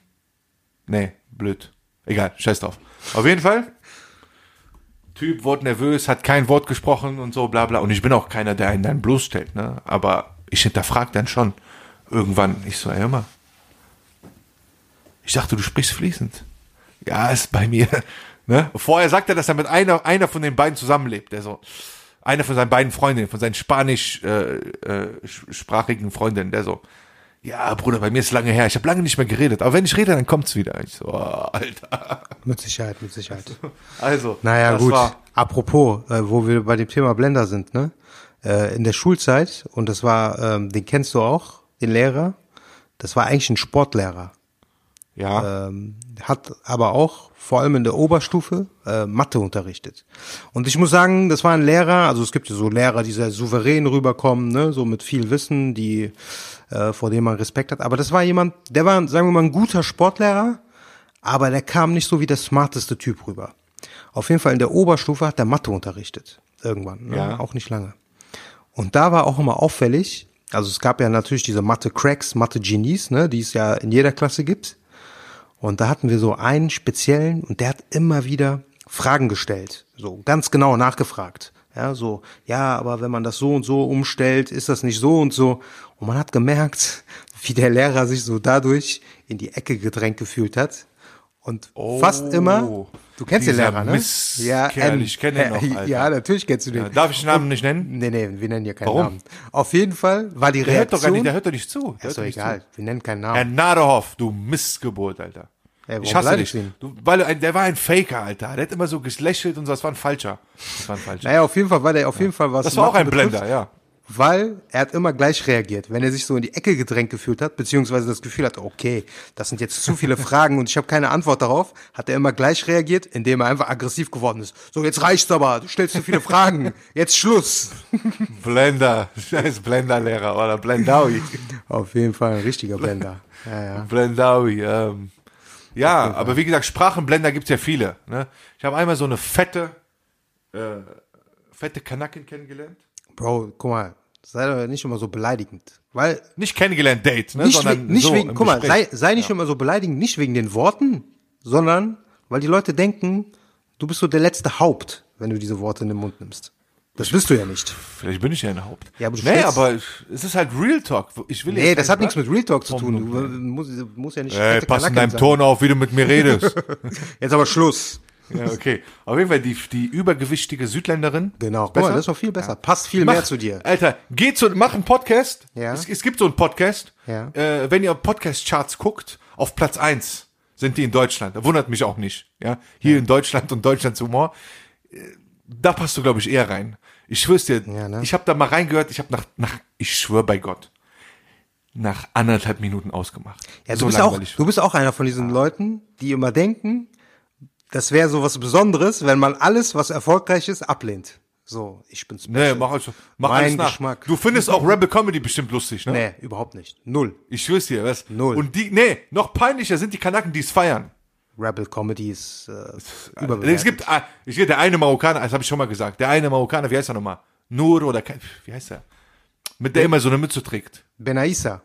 Nee, blöd. Egal, scheiß drauf. Auf jeden Fall. Typ wurde nervös, hat kein Wort gesprochen und so, bla bla. Und ich bin auch keiner, der einen dann bloßstellt, ne? Aber ich hinterfrag dann schon irgendwann. Ich so, ey, hör mal. Ich dachte, du sprichst fließend. Ja, ist bei mir. Ne? Vorher sagt er, dass er mit einer, einer von den beiden zusammenlebt. Der so, einer von seinen beiden Freundinnen, von seinen spanischsprachigen äh, äh, Freundinnen, der so, ja, Bruder, bei mir ist lange her, ich habe lange nicht mehr geredet, aber wenn ich rede, dann kommt's wieder. Ich so, oh, Alter. Mit Sicherheit, mit Sicherheit. Also, Naja, gut. Apropos, äh, wo wir bei dem Thema Blender sind, ne? Äh, in der Schulzeit, und das war, ähm, den kennst du auch, den Lehrer, das war eigentlich ein Sportlehrer. Ja, Ähm, hat aber auch vor allem in der Oberstufe äh, Mathe unterrichtet. Und ich muss sagen, das war ein Lehrer, also es gibt ja so Lehrer, die sehr souverän rüberkommen, ne, so mit viel Wissen, die äh, vor dem man Respekt hat. Aber das war jemand, der war, sagen wir mal, ein guter Sportlehrer, aber der kam nicht so wie der smarteste Typ rüber. Auf jeden Fall in der Oberstufe hat er Mathe unterrichtet. Irgendwann, ne? Ja. auch nicht lange. Und da war auch immer auffällig, also es gab ja natürlich diese Mathe-Cracks, Mathe-Genies, ne, die es ja in jeder Klasse gibt. Und da hatten wir so einen speziellen und der hat immer wieder Fragen gestellt, so ganz genau nachgefragt. Ja, so, ja, aber wenn man das so und so umstellt, ist das nicht so und so. Und man hat gemerkt, wie der Lehrer sich so dadurch in die Ecke gedrängt gefühlt hat. Und fast immer, du kennst den Oh, Lehrer, ne? Mistkerl, N- ich kenn ihn noch, Alter. Ja, natürlich kennst du den. Ja, darf ich den Namen nicht nennen? Nee, nee, wir nennen hier keinen Warum? Namen. Auf jeden Fall war die Der hört doch gar Reaktion. nicht, der hört doch nicht zu. Der ist doch egal, wir nennen keinen Zu. Namen. Herr Nadehoff, du Missgeburt, Alter. Ey, warum ich hasse dich. du weil ein, der war ein Faker, Alter. Der hat immer so gelächelt und so, das war ein Falscher. Das war ein Falscher. Naja, auf jeden Fall war der auf jeden Fall was. das war auch ein betrifft, Blender, ja. Weil er hat immer gleich reagiert. Wenn er sich so in die Ecke gedrängt gefühlt hat, beziehungsweise das Gefühl hatte, okay, das sind jetzt zu viele Fragen und ich habe keine Antwort darauf, hat er immer gleich reagiert, indem er einfach aggressiv geworden ist. So, jetzt reicht's aber, du stellst zu viele Fragen, jetzt Schluss. Blender. Scheiß Blender-Lehrer oder Blendaui. Auf jeden Fall ein richtiger Blender. Ja, ja. Blendaui, ähm. Ja, aber wie gesagt, Sprachenblender gibt's ja viele. Ne? Ich habe einmal so eine fette, äh, fette Kanakin kennengelernt. Bro, guck mal, sei doch nicht immer so beleidigend. Weil Nicht kennengelernt, Date, ne? nicht, sondern nicht so wegen, guck mal, sei, sei nicht immer so beleidigend, nicht wegen den Worten, sondern weil die Leute denken, du bist so der letzte Haupt, wenn du diese Worte in den Mund nimmst. Das bist du ja nicht. Vielleicht bin ich ja ein Haupt. Ja, aber du nee, aber es ist halt Real Talk. Ich will Nee, das hat nichts mit Real Talk zu tun. Du musst, musst ja nicht Ey, pass in deinem sein. Ton auf, wie du mit mir redest. Jetzt aber Schluss. Ja, okay. Auf jeden Fall die, die übergewichtige Südländerin. Genau. Besser? mal, das ist doch viel besser. Passt viel Mach- mehr zu dir. Alter, geh zu, mach einen Podcast. Ja. Es, es gibt so einen Podcast. Ja. Äh, wenn ihr Podcast-Charts guckt, auf Platz eins sind die in Deutschland. Da wundert mich auch nicht. Ja, hier in Deutschland und Deutschlands Humor. Äh, Da passt du, glaube ich, eher rein. Ich schwör's dir, Ja, ne? ich habe da mal reingehört, ich habe nach, nach, ich schwör bei Gott, nach anderthalb Minuten ausgemacht. Ja, du, so bist auch, du bist auch einer von diesen Leuten, die immer denken, das wäre so was Besonderes, wenn man alles, was erfolgreich ist, ablehnt. So, ich bin Nee, mach, also, mach Mein alles nach. Geschmack. Du findest auch Rebel Comedy bestimmt lustig, ne? Nee, überhaupt nicht. Null. Ich schwör's dir, was? Null. Und die, nee, noch peinlicher sind die Kanaken, die es feiern. Rebel Comedy ist äh, Es überbewertet. gibt, ah, ich der eine Marokkaner, das habe ich schon mal gesagt, der eine Marokkaner, wie heißt er nochmal? Nur oder wie heißt er? Mit der immer so eine Mütze trägt. Benaissa.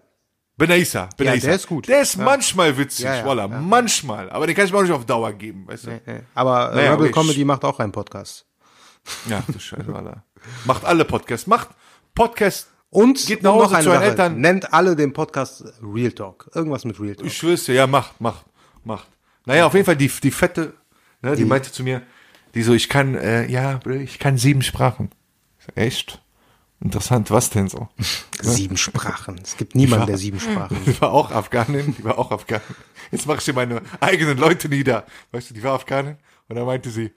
Benaissa, Benaissa. der ist gut. Der ist manchmal witzig, Ja, ja, voila, ja. manchmal. Aber den kann ich mir auch nicht auf Dauer geben, weißt du? Nee. Aber äh, Naja, Rebel okay, Comedy macht auch einen Podcast. Ja, du Scheiße, voila. Macht alle Podcasts, macht Podcast. Und, Geht nach Hause noch zu euren. Eltern. Nennt alle den Podcast Real Talk. Irgendwas mit Real Talk. Ich schwör's dir, ja, macht, macht, macht. Naja, auf jeden Fall die, die fette, ne, die meinte zu mir, die so, ich kann, äh, ja, ich kann sieben Sprachen. Echt? Interessant, was denn so? Sieben Sprachen. Es gibt niemanden, war- der sieben Sprachen. Die war auch Afghanin, die war auch Afghanin. Jetzt mache ich hier meine eigenen Leute nieder. Weißt du, die war Afghanin. Und dann meinte sie,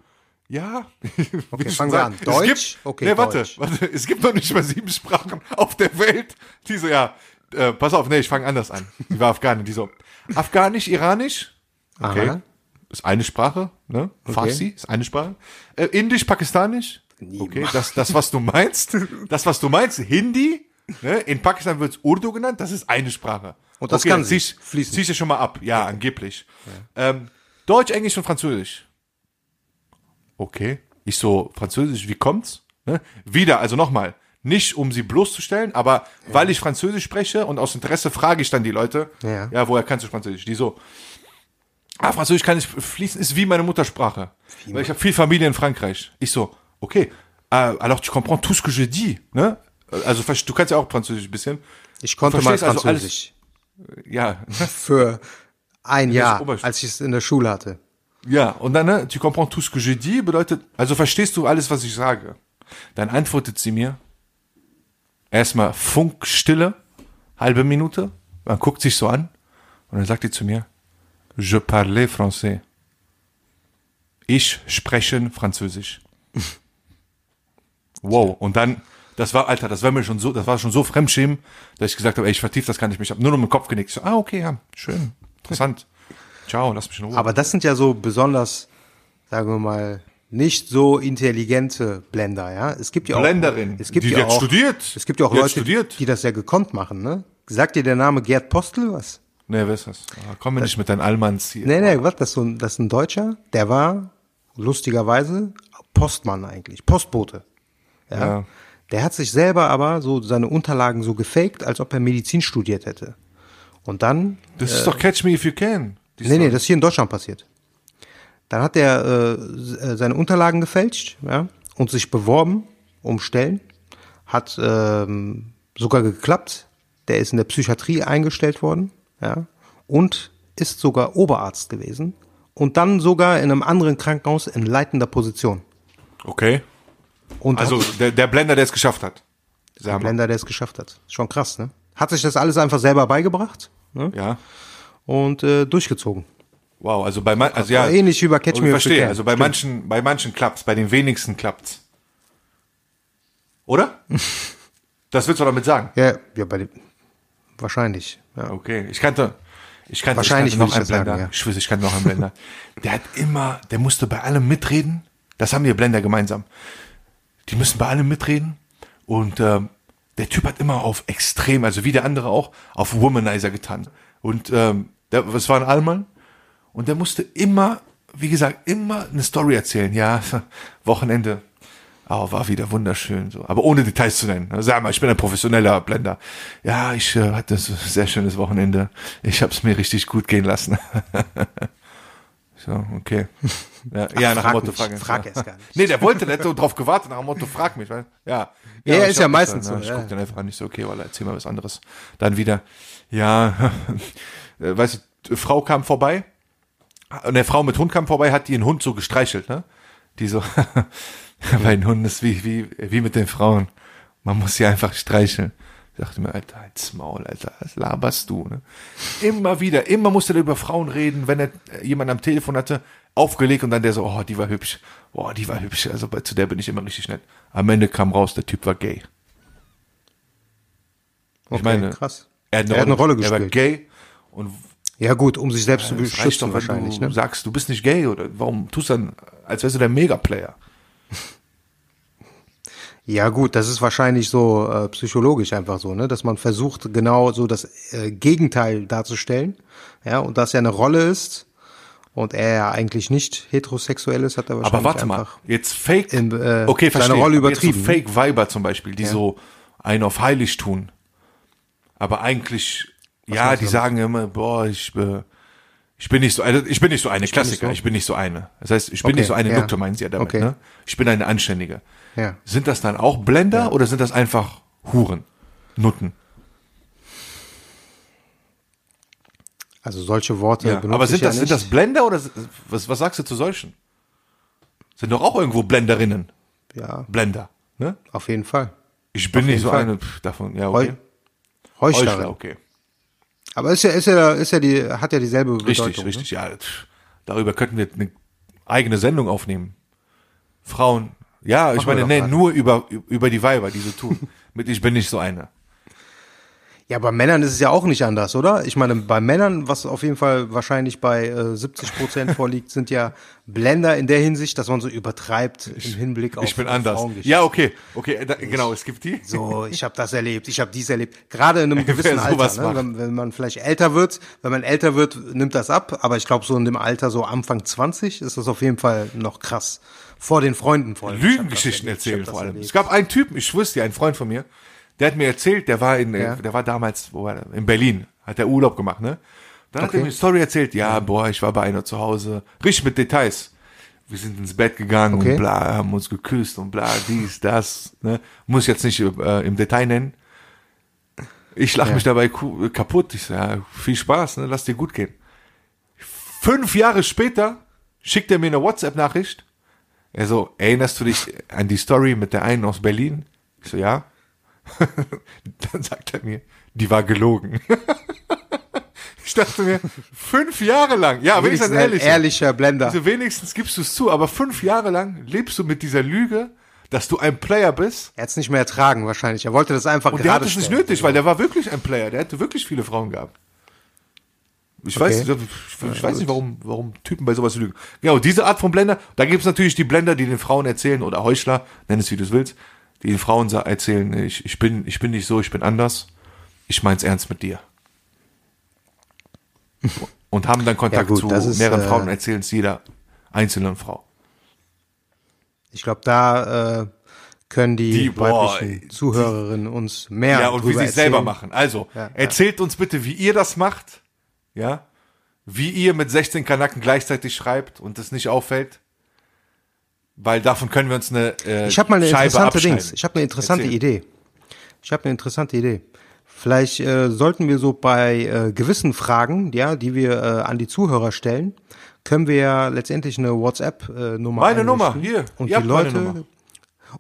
ja. Okay, fangen wir an. Deutsch? gibt, Okay, nee, warte, Deutsch. warte. Es gibt noch nicht mal sieben Sprachen auf der Welt. Die so, ja, äh, pass auf, nee, ich fange anders an. Die war Afghanin, die so, Afghanisch, Iranisch, okay, Aha. ist eine Sprache, ne? Farsi ist eine Sprache. Äh, Indisch, Pakistanisch, okay, das, das, was du meinst, das, was du meinst, Hindi, ne? In Pakistan wird's Urdu genannt, das ist eine Sprache. Und das okay, kann dann sie, zieh ich- fließend. Zieh ich ja schon mal ab, ja, angeblich. Ähm, Deutsch, Englisch und Französisch. Okay. Ich so, Französisch, wie kommt's? Ne? Wieder, also nochmal. Nicht um sie bloßzustellen, aber weil ich Französisch spreche und aus Interesse frage ich dann die Leute, Ja. ja woher kannst du Französisch? Die so, ah, Französisch kann ich fließen, ist wie meine Muttersprache. Weil ich habe viel Familie in Frankreich. Ich so, okay, ah, alors tu comprends tout ce que je dis, ne? Also du kannst ja auch Französisch ein bisschen. Ich konnte mal verstehst also alles- Französisch. Ja, Für ein Jahr, als ich es in der Schule hatte. Ja, und dann, ne, tu comprends tout ce que je dis, bedeutet, also verstehst du alles, was ich sage. Dann antwortet sie mir, erstmal Funkstille, halbe Minute, man guckt sich so an, und dann sagt die zu mir, je parle français. Ich spreche Französisch. wow, und dann, das war, Alter, das war mir schon so, das war schon so Fremdschämen, dass ich gesagt habe, ey, ich vertief das kann ich mich, ich hab nur noch mit dem Kopf genickt. So, ah, okay, ja, schön, interessant. Ciao, lass mich in Ruhe. Aber das sind ja so besonders, sagen wir mal, nicht so intelligente Blender, ja. Es gibt ja auch, Blenderin. Es gibt Die ja auch, studiert. Es gibt ja auch Leute, studiert. die das ja gekonnt machen, ne? Sagt dir der Name Gerd Postel was? Nee, wer ist das? Ah, komm mir nicht mit deinen Allmanns hier. Nee, nee, was? Das ist, so ein, das ist ein Deutscher, der war lustigerweise Postmann eigentlich, Postbote. Ja. Ja. Der hat sich selber aber so seine Unterlagen so gefaked, als ob er Medizin studiert hätte. Und dann Das ist doch Catch Me If You Can. Nee, nee, Story. das ist hier in Deutschland passiert. Dann hat er äh, äh, seine Unterlagen gefälscht ja, und sich beworben um Stellen. Hat ähm, sogar geklappt. Der ist in der Psychiatrie eingestellt worden ja, und ist sogar Oberarzt gewesen. Und dann sogar in einem anderen Krankenhaus in leitender Position. Okay. Und Also der, der Blender, der es geschafft hat. mal. Blender, der es geschafft hat. Schon krass, ne? Hat sich das alles einfach selber beigebracht ne? Ja. und äh, durchgezogen. Wow, also bei man, also ja. Ähnlich wie bei Catch ich Me If You verstehe, also bei Stimmt. manchen, bei manchen klappt's, bei den wenigsten klappt's. Oder? das willst du damit sagen? Ja, ja, bei dem, wahrscheinlich. Ja. Okay, ich kannte, ich kannte, Wahrscheinlich ich kannte noch einen ich das sagen, Blender. ja. Ich schwöre, ich kannte noch einen Blender. Der hat immer, der musste bei allem mitreden. Das haben wir Blender gemeinsam. Die müssen bei allem mitreden. Und ähm, der Typ hat immer auf extrem, also wie der andere auch, auf Womanizer getan. Und ähm, der, das war ein Allmann. Und der musste immer, wie gesagt, immer eine Story erzählen. Ja, Wochenende. Oh, war wieder wunderschön, so. Aber ohne Details zu nennen. Sag mal, ich bin ein professioneller Blender. Ja, ich äh, hatte ein sehr schönes Wochenende. Ich hab's mir richtig gut gehen lassen. so, okay. Ja, ja nach dem Motto, mich, frag, frag ja. erst gar nicht. Nee, der wollte, der hat so drauf gewartet, nach dem Motto, frag mich, weil, ja. Ja, ich ist ja meistens dann, so, Ich ja. guck dann einfach an, nicht so, okay, weil erzähl mal was anderes. Dann wieder, ja, äh, weißt du, Frau kam vorbei, und der Frau mit Hund kam vorbei, hat die einen Hund so gestreichelt, ne? Die so, bei den Hunden ist wie, wie, wie mit den Frauen. Man muss sie einfach streicheln. Ich dachte mir, Alter, halt's Maul, Alter, was laberst du, ne? Immer wieder, immer musste er über Frauen reden, wenn er äh, jemand am Telefon hatte, aufgelegt und dann der so, oh, die war hübsch, oh, die war hübsch, also zu der bin ich immer richtig nett. Am Ende kam raus, der Typ war gay. Okay, Ich meine, krass. Er hat Er hat eine Rolle Er war gespielt. gay und Ja gut, um sich selbst zu es reicht beschützen doch, wenn wahrscheinlich. du Ne? sagst, du bist nicht gay oder warum tust du dann, als wärst du der Megaplayer? Ja gut, das ist wahrscheinlich so äh, psychologisch einfach so, ne, dass man versucht genau so das äh, Gegenteil darzustellen, ja, und dass er eine Rolle ist und er ja eigentlich nicht heterosexuell ist, hat er wahrscheinlich Aber warte mal, jetzt Fake, in, äh, okay, verstehe. Rolle aber jetzt übertrieben, So Fake Weiber zum Beispiel, die so einen auf heilig tun. Aber eigentlich, ja, meinst die sagen immer, boah, ich, äh, ich bin nicht so, also ich bin nicht so eine, Klassiker, so. ich bin nicht so eine. Das heißt, ich bin Okay, nicht so eine ja. Nukte, meinen sie ja damit, Okay. ne? Ich bin eine Anständige. Ja. Sind das dann auch Blender oder sind das einfach Huren? Nutten? Also solche Worte Ja, benutze aber sind ich ja das, sind nicht. das Blender oder was, was sagst du zu solchen? Sind doch auch irgendwo Blenderinnen. Ja, Blender, ne? auf jeden Fall. Ich bin nicht jeden so Fall. eine pff, davon, ja, okay. Heuchlerin. Heuchler, okay. Aber ist ja, ist ja, ist ja die, hat ja dieselbe Bedeutung. Richtig, ne? richtig, ja. Darüber könnten wir eine eigene Sendung aufnehmen. Frauen, ja, ich Machen wir meine, nee, nur über, über die Weiber, die so tun. Mit ich bin nicht so eine. Ja, bei Männern ist es ja auch nicht anders, oder? Ich meine, bei Männern, was auf jeden Fall wahrscheinlich bei äh, 70 Prozent vorliegt, sind ja Blender in der Hinsicht, dass man so übertreibt im Hinblick auf Ich bin anders. Ja, okay, okay, da, genau, es gibt die. So, ich habe das erlebt, ich habe dies erlebt. Gerade in einem gewissen Alter, ne? wenn, wenn man vielleicht älter wird, wenn man älter wird, nimmt das ab. Aber ich glaube, so in dem Alter, so Anfang 20, ist das auf jeden Fall noch krass. Vor den Freunden vor allem. Ich Lügengeschichten ich erzählen vor allem. Es gab einen Typen, ich wusste ja, ein Freund von mir, der hat mir erzählt, der war in, Ja. der war damals, wo war der? In Berlin, hat er Urlaub gemacht, ne? Dann hat Okay. er mir eine Story erzählt, ja, boah, ich war bei einer zu Hause, richtig mit Details. Wir sind ins Bett gegangen Okay. und bla, haben uns geküsst und bla, dies, das, ne? Muss ich jetzt nicht äh, im Detail nennen. Ich lach mich dabei kaputt. Ich sag, ja, viel Spaß, ne? Lass dir gut gehen. Fünf Jahre später schickt er mir eine WhatsApp-Nachricht. Er so, erinnerst du dich an die Story mit der einen aus Berlin? Ich so, ja. Dann sagt er mir, die war gelogen. ich dachte mir, fünf Jahre lang, ja, wenigstens Wenigstens ein ehrlich. ehrlicher Blender. Also wenigstens gibst du es zu, aber fünf Jahre lang lebst du mit dieser Lüge, dass du ein Player bist. Er hat es nicht mehr ertragen wahrscheinlich. Er wollte das einfach Und der hat es nicht nötig, weil der war wirklich ein Player. Der hätte wirklich viele Frauen gehabt. Ich weiß, Okay. ich, ich weiß nicht, warum, warum Typen bei sowas lügen. Genau, diese Art von Blender. Da gibt es natürlich die Blender, die den Frauen erzählen, oder Heuchler, nenn es wie du es willst, die den Frauen erzählen, ich, ich, bin, ich bin nicht so, ich bin anders. Ich mein's ernst mit dir. Und haben dann Kontakt gut, zu ist, mehreren äh, Frauen und erzählen es jeder einzelnen Frau. Ich glaube, da äh, können die, Die- boah, weiblichen die- Zuhörerinnen uns mehr Ja, und wie sie es selber machen. Also, Ja, ja. erzählt uns bitte, wie ihr das macht. Ja. Wie ihr mit 16 Kanaken gleichzeitig schreibt und es nicht auffällt. Weil davon können wir uns eine äh, Ich habe mal eine Scheibe interessante abschneiden. Dings. Ich habe eine interessante Erzähl. Idee. Ich habe eine interessante Idee. Vielleicht äh, sollten wir so bei äh, gewissen Fragen, ja, die wir äh, an die Zuhörer stellen, können wir ja letztendlich eine WhatsApp-Nummer Meine Nummer, hier. Und Ihr die Leute.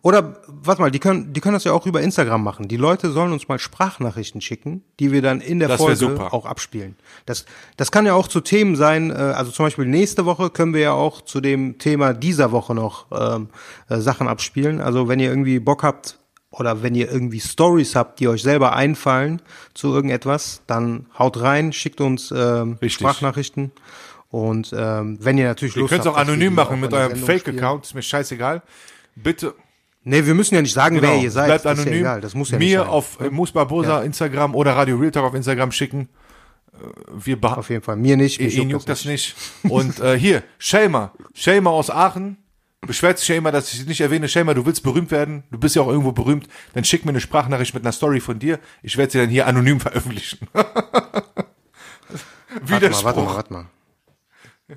Oder warte mal, die können, die können das ja auch über Instagram machen. Die Leute sollen uns mal Sprachnachrichten schicken, die wir dann in der Das Folge auch abspielen. Das, das kann ja auch zu Themen sein. Äh, also zum Beispiel nächste Woche können wir ja auch zu dem Thema dieser Woche noch ähm, äh, Sachen abspielen. Also wenn ihr irgendwie Bock habt oder wenn ihr irgendwie Stories habt, die euch selber einfallen zu irgendetwas, dann haut rein, schickt uns ähm, Richtig. Sprachnachrichten. Und ähm, wenn ihr natürlich Ihr Lust könnt es habt, auch anonym machen mit eurem. Fake-Account, ist mir scheißegal. Bitte, Nee, wir müssen ja nicht sagen, genau, wer ihr seid. bleibt das anonym. ja. Das muss ja Mir nicht auf äh, Mus Barbosa Instagram oder Radio Real Talk auf Instagram schicken. Äh, Wir Auf jeden Fall. Mir nicht. Mich Ihn juckt das nicht. Und äh, hier, Shamer. Shamer aus Aachen. Beschwert sich Shamer, dass ich dich nicht erwähne. Shamer, du willst berühmt werden. Du bist ja auch irgendwo berühmt. Dann schick mir eine Sprachnachricht mit einer Story von dir. Ich werde sie dann hier anonym veröffentlichen. Warte mal, Widerspruch. warte mal, warte mal.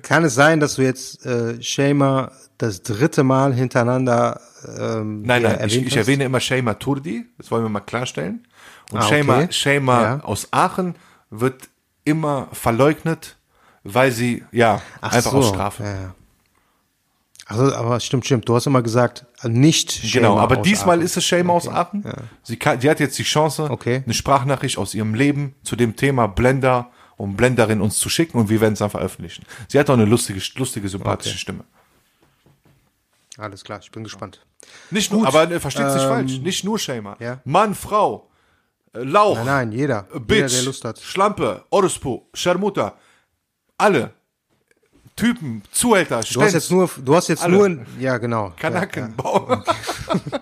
Kann es sein, dass du jetzt äh, Shamer das dritte Mal hintereinander ähm, Nein, nein, ich, ich erwähne immer Shamer Turdi. Das wollen wir mal klarstellen. Und Ah, Shamer, okay. Shamer Ja. aus Aachen wird immer verleugnet, weil sie, ja, Ach einfach so, aus Strafe. Ja, ja. Also, aber stimmt, stimmt. Du hast immer gesagt, nicht Shamer Genau, aber diesmal Aachen. ist es Shame aus Aachen. Sie, kann, sie hat jetzt die Chance, Okay. eine Sprachnachricht aus ihrem Leben zu dem Thema Blender und Blenderin uns zu schicken und wir werden es dann veröffentlichen. Sie hat auch eine lustige, lustige, sympathische Okay. Stimme. Alles klar, ich bin gespannt. Nicht nur, aber äh, versteht's nicht falsch, nicht nur Shamer. ja. Mann, Frau, äh, Lauch, Nein, nein, jeder. Jeder, Bitch, der Lust hat. Schlampe, Orospo, Scharmuta, alle Typen, Zuhälter, Du hast jetzt nur, du hast jetzt Alle. nur, ja genau. Kanaken, Ja, ja.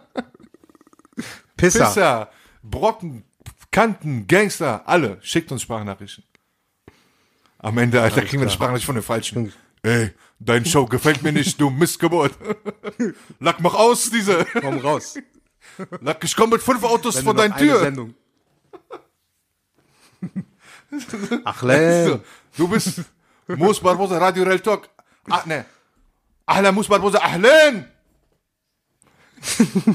Pisser. Pisser, Brocken, Kanten, Gangster, alle. Schickt uns Sprachnachrichten. Am Ende, Alter, kriegen wir eine Sprachnachricht von den Falschen. Ey, dein Show gefällt mir nicht, du Missgeburt. Lack, mach aus, diese. Komm raus. Lack, ich komm mit fünf Autos Wenn vor du eine Tür. Sendung. Ach, Len. Du bist Mus Barbosa, Radio Real Talk. Ah, ne. Ahla Mus Barbosa, Ahlen!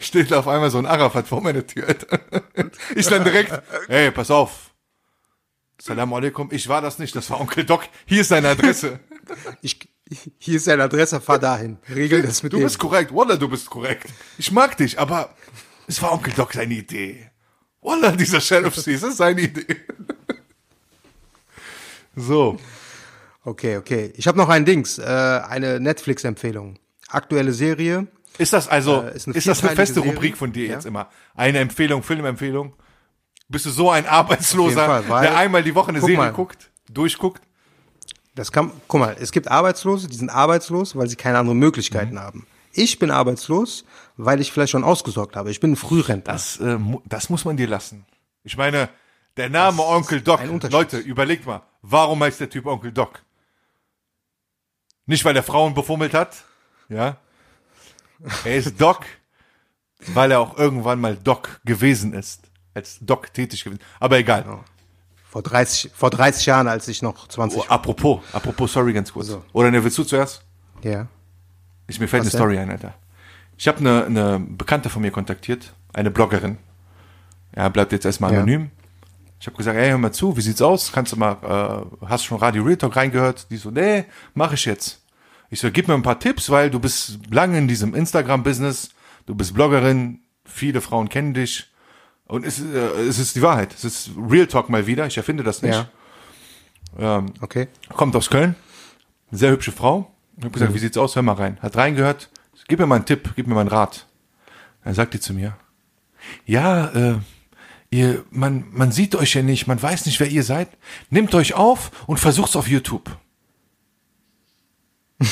Steht auf einmal so ein Arafat vor meiner Tür, Alter. Ich dann direkt, ey, pass auf. Salam alaikum, ich war das nicht, das war Onkel Doc. Hier ist deine Adresse. Ich, hier ist deine Adresse, fahr dahin. Regel das mit Du dem. bist korrekt, Wallah, du bist korrekt. Ich mag dich, aber es war Onkel Doc seine Idee. Wallah, dieser Sheriff das ist seine Idee. So. Okay, okay. Ich habe noch ein Dings, äh, eine Netflix-Empfehlung. Aktuelle Serie. Ist das also, Äh, ist ist, eine das eine feste Serie. Rubrik von dir Ja. jetzt immer? Eine Empfehlung, Filmempfehlung? Bist du so ein Arbeitsloser, Fall, weil- der einmal die Woche eine Serie mal. guckt, durchguckt? Das kann, guck mal, es gibt Arbeitslose, die sind arbeitslos, weil sie keine anderen Möglichkeiten haben. Ich bin arbeitslos, weil ich vielleicht schon ausgesorgt habe. Ich bin ein Frührentner. Das, äh, das muss man dir lassen. Ich meine, der Name Onkel Doc. Leute, überlegt mal, warum heißt der Typ Onkel Doc? Nicht, weil er Frauen befummelt hat, ja. Er ist Doc, weil er auch irgendwann mal Doc gewesen ist. Als Doc tätig gewesen. Aber egal. Vor 30, vor 30 Jahren, als ich noch 20 Oh, apropos, apropos, sorry, ganz kurz. Oder ne, willst du zuerst? Ja. Ich, mir fällt Was eine Story ein, Alter. Ich habe eine, eine Bekannte von mir kontaktiert, eine Bloggerin. Ja, bleibt jetzt erstmal Ja. anonym. Ich habe gesagt, ey, hör mal zu, wie sieht's aus? Kannst du mal, äh, hast schon Radio Real Talk reingehört? Die so, nee, mach ich jetzt. Ich so, gib mir ein paar Tipps, weil du bist lange in diesem Instagram-Business, du bist Bloggerin, viele Frauen kennen dich. Und es, ist, äh, es ist die Wahrheit. Es ist Real Talk mal wieder. Ich erfinde das nicht. Ja. Ähm, Okay. kommt aus Köln, sehr hübsche Frau. Ich habe gesagt, wie sieht's aus? Hör mal rein. Hat reingehört. Gib mir mal einen Tipp, gib mir mal einen Rat. Dann sagt die zu mir, ja, äh, ihr, man, man sieht euch ja nicht, man weiß nicht, wer ihr seid. Nehmt euch auf und versucht's auf YouTube.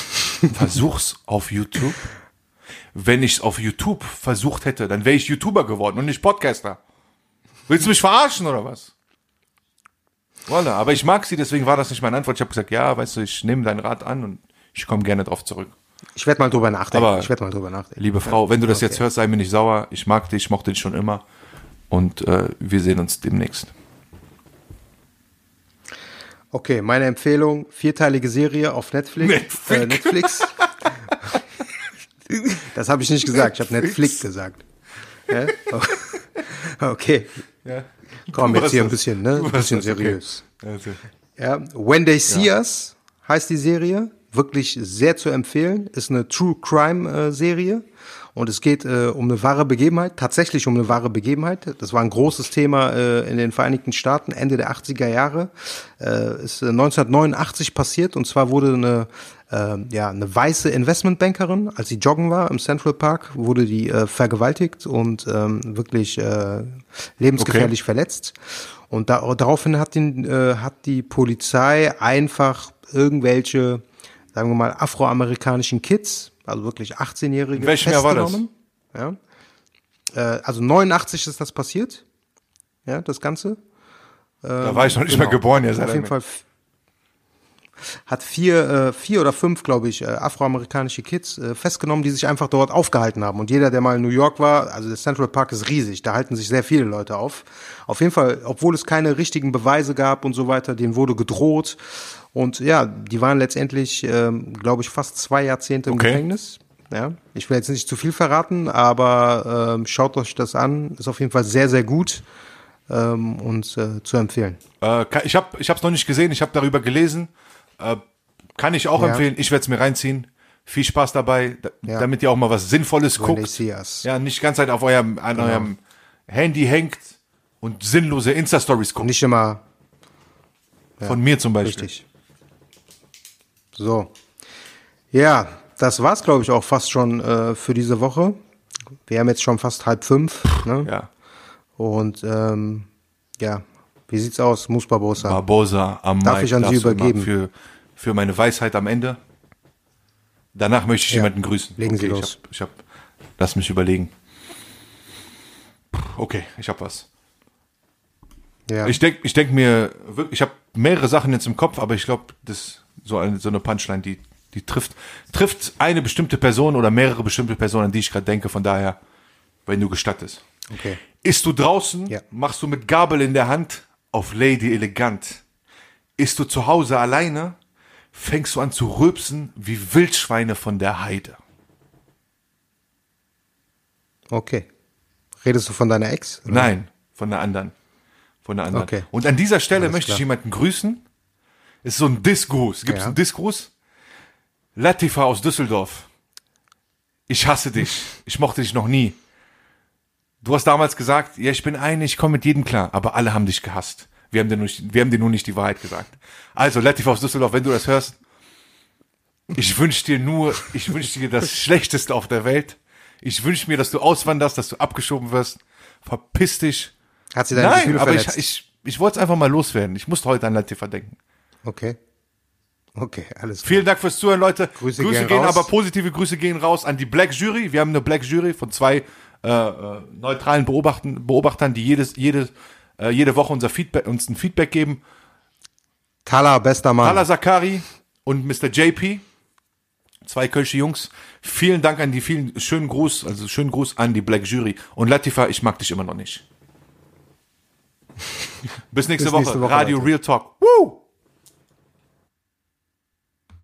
versuch's auf YouTube. Wenn ich's auf YouTube versucht hätte, dann wäre ich YouTuber geworden und nicht Podcaster. Willst du mich verarschen oder was? Voilà, aber ich mag sie, deswegen war das nicht meine Antwort. Ich habe gesagt, ja, weißt du, ich nehme deinen Rat an und ich komme gerne drauf zurück. Ich werde mal drüber nachdenken. Aber- ich werde mal drüber nachdenken. Liebe Frau, wenn du das jetzt Okay. hörst, sei mir nicht sauer. Ich mag dich, ich mochte dich schon immer. Und äh, wir sehen uns demnächst. Okay, meine Empfehlung, vierteilige Serie auf Netflix. Netflix. Äh, Netflix. das habe ich nicht gesagt, ich habe Netflix gesagt. Ja? Okay, Ja. komm jetzt hier ein bisschen, ne? Ein bisschen das, okay. seriös. Also, Ja, When They See Us heißt die Serie. Wirklich sehr zu empfehlen. Ist eine True Crime äh, Serie. Und es geht äh, um eine wahre Begebenheit, tatsächlich um eine wahre Begebenheit. Das war ein großes Thema äh, in den Vereinigten Staaten Ende der 80er Jahre. Äh, ist äh, 1989 passiert und zwar wurde eine äh, ja eine weiße Investmentbankerin, als sie joggen war im Central Park, wurde die äh, vergewaltigt und ähm, wirklich äh, lebensgefährlich verletzt. Und da, daraufhin hat, den, äh, hat die Polizei einfach irgendwelche, sagen wir mal, afroamerikanischen Kids, also wirklich 18-Jährige, In welchem Jahr war das? Ja. Äh, also 89 ist das passiert, ja, das Ganze. da war ich noch nicht Genau. mal geboren, ja, Auf jeden. Fall hat vier, äh, vier oder fünf, glaube ich, äh, afroamerikanische Kids äh, festgenommen, die sich einfach dort aufgehalten haben. Und jeder, der mal in New York war, also der Central Park ist riesig, da halten sich sehr viele Leute auf. Auf jeden Fall, obwohl es keine richtigen Beweise gab und so weiter, denen wurde gedroht. Und ja, die waren letztendlich, ähm, glaube ich, fast zwei Jahrzehnte im Okay. Gefängnis. Ja, ich will jetzt nicht zu viel verraten, aber ähm, schaut euch das an. Ist auf jeden Fall sehr, sehr gut ähm, und äh, zu empfehlen. Äh, ich habe ich hab's noch nicht gesehen, ich habe darüber gelesen. Äh, kann ich auch Ja. empfehlen. Ich werde es mir reinziehen. Viel Spaß dabei, da, Ja. damit ihr auch mal was Sinnvolles When guckt. Ja, nicht ganz Zeit auf eurem, an eurem Handy hängt und sinnlose Insta-Stories guckt. Nicht immer Von mir zum Beispiel. Richtig. So. Ja, das war's, glaube ich, auch fast schon äh, für diese Woche. Wir haben jetzt schon fast halb fünf. Ne? Ja. Und ähm, ja, wie sieht's aus, Mus Barbosa? Barbosa am Darf Mic ich an Sie übergeben? Für, für meine Weisheit am Ende. Danach möchte ich Ja. jemanden grüßen. Legen Sie okay, los. Ich hab, ich hab, lass mich überlegen. Okay, ich habe was. ja. Ich denke ich denk mir, wirklich, ich habe mehrere Sachen jetzt im Kopf, aber ich glaube, das so eine, so eine Punchline, die, die trifft, trifft eine bestimmte Person oder mehrere bestimmte Personen, an die ich gerade denke. Von daher, wenn du gestattest. okay. Ist du draußen, Ja. machst du mit Gabel in der Hand auf Lady Elegant. Ist du zu Hause alleine, fängst du an zu rülpsen wie Wildschweine von der Heide. Okay. Redest du von deiner Ex? oder? Nein, von der anderen. Von der anderen. Okay. Und an dieser Stelle Alles möchte klar. ich jemanden grüßen. Es ist so ein Dissgruß. Gibt es Ja. einen Dissgruß? Latifa aus Düsseldorf. Ich hasse dich. Ich mochte dich noch nie. Du hast damals gesagt, ja, ich bin eine, ich komme mit jedem klar, aber alle haben dich gehasst. Wir haben dir nur nicht, wir haben dir nur nicht die Wahrheit gesagt. Also, Latifa aus Düsseldorf, wenn du das hörst, ich wünsche dir nur, ich wünsche dir das Schlechteste auf der Welt. Ich wünsche mir, dass du auswanderst, dass du abgeschoben wirst. Verpiss dich Hat sie deine Nein, Gefühle aber ich, verletzt? ich, ich wollte es einfach mal loswerden. Ich musste heute an Latifa denken. okay. Okay, alles klar. Vielen Dank fürs Zuhören, Leute. Grüße Grüße gehen gehen, raus. aber positive Grüße gehen raus an die Black Jury. Wir haben eine Black Jury von zwei äh, äh, neutralen Beobachten, Beobachtern, die jedes, jede, äh, jede Woche unser Feedback, uns ein Feedback geben. Tala, bester Mann. Hala Zakari und Mr. JP, zwei Kölsche Jungs. Vielen Dank an die vielen, schönen Gruß, also schönen Gruß an die Black Jury. Und Latifa, ich mag dich immer noch nicht. Bis nächste, Bis Woche. nächste Woche, Radio Leute. Real Talk. Woo!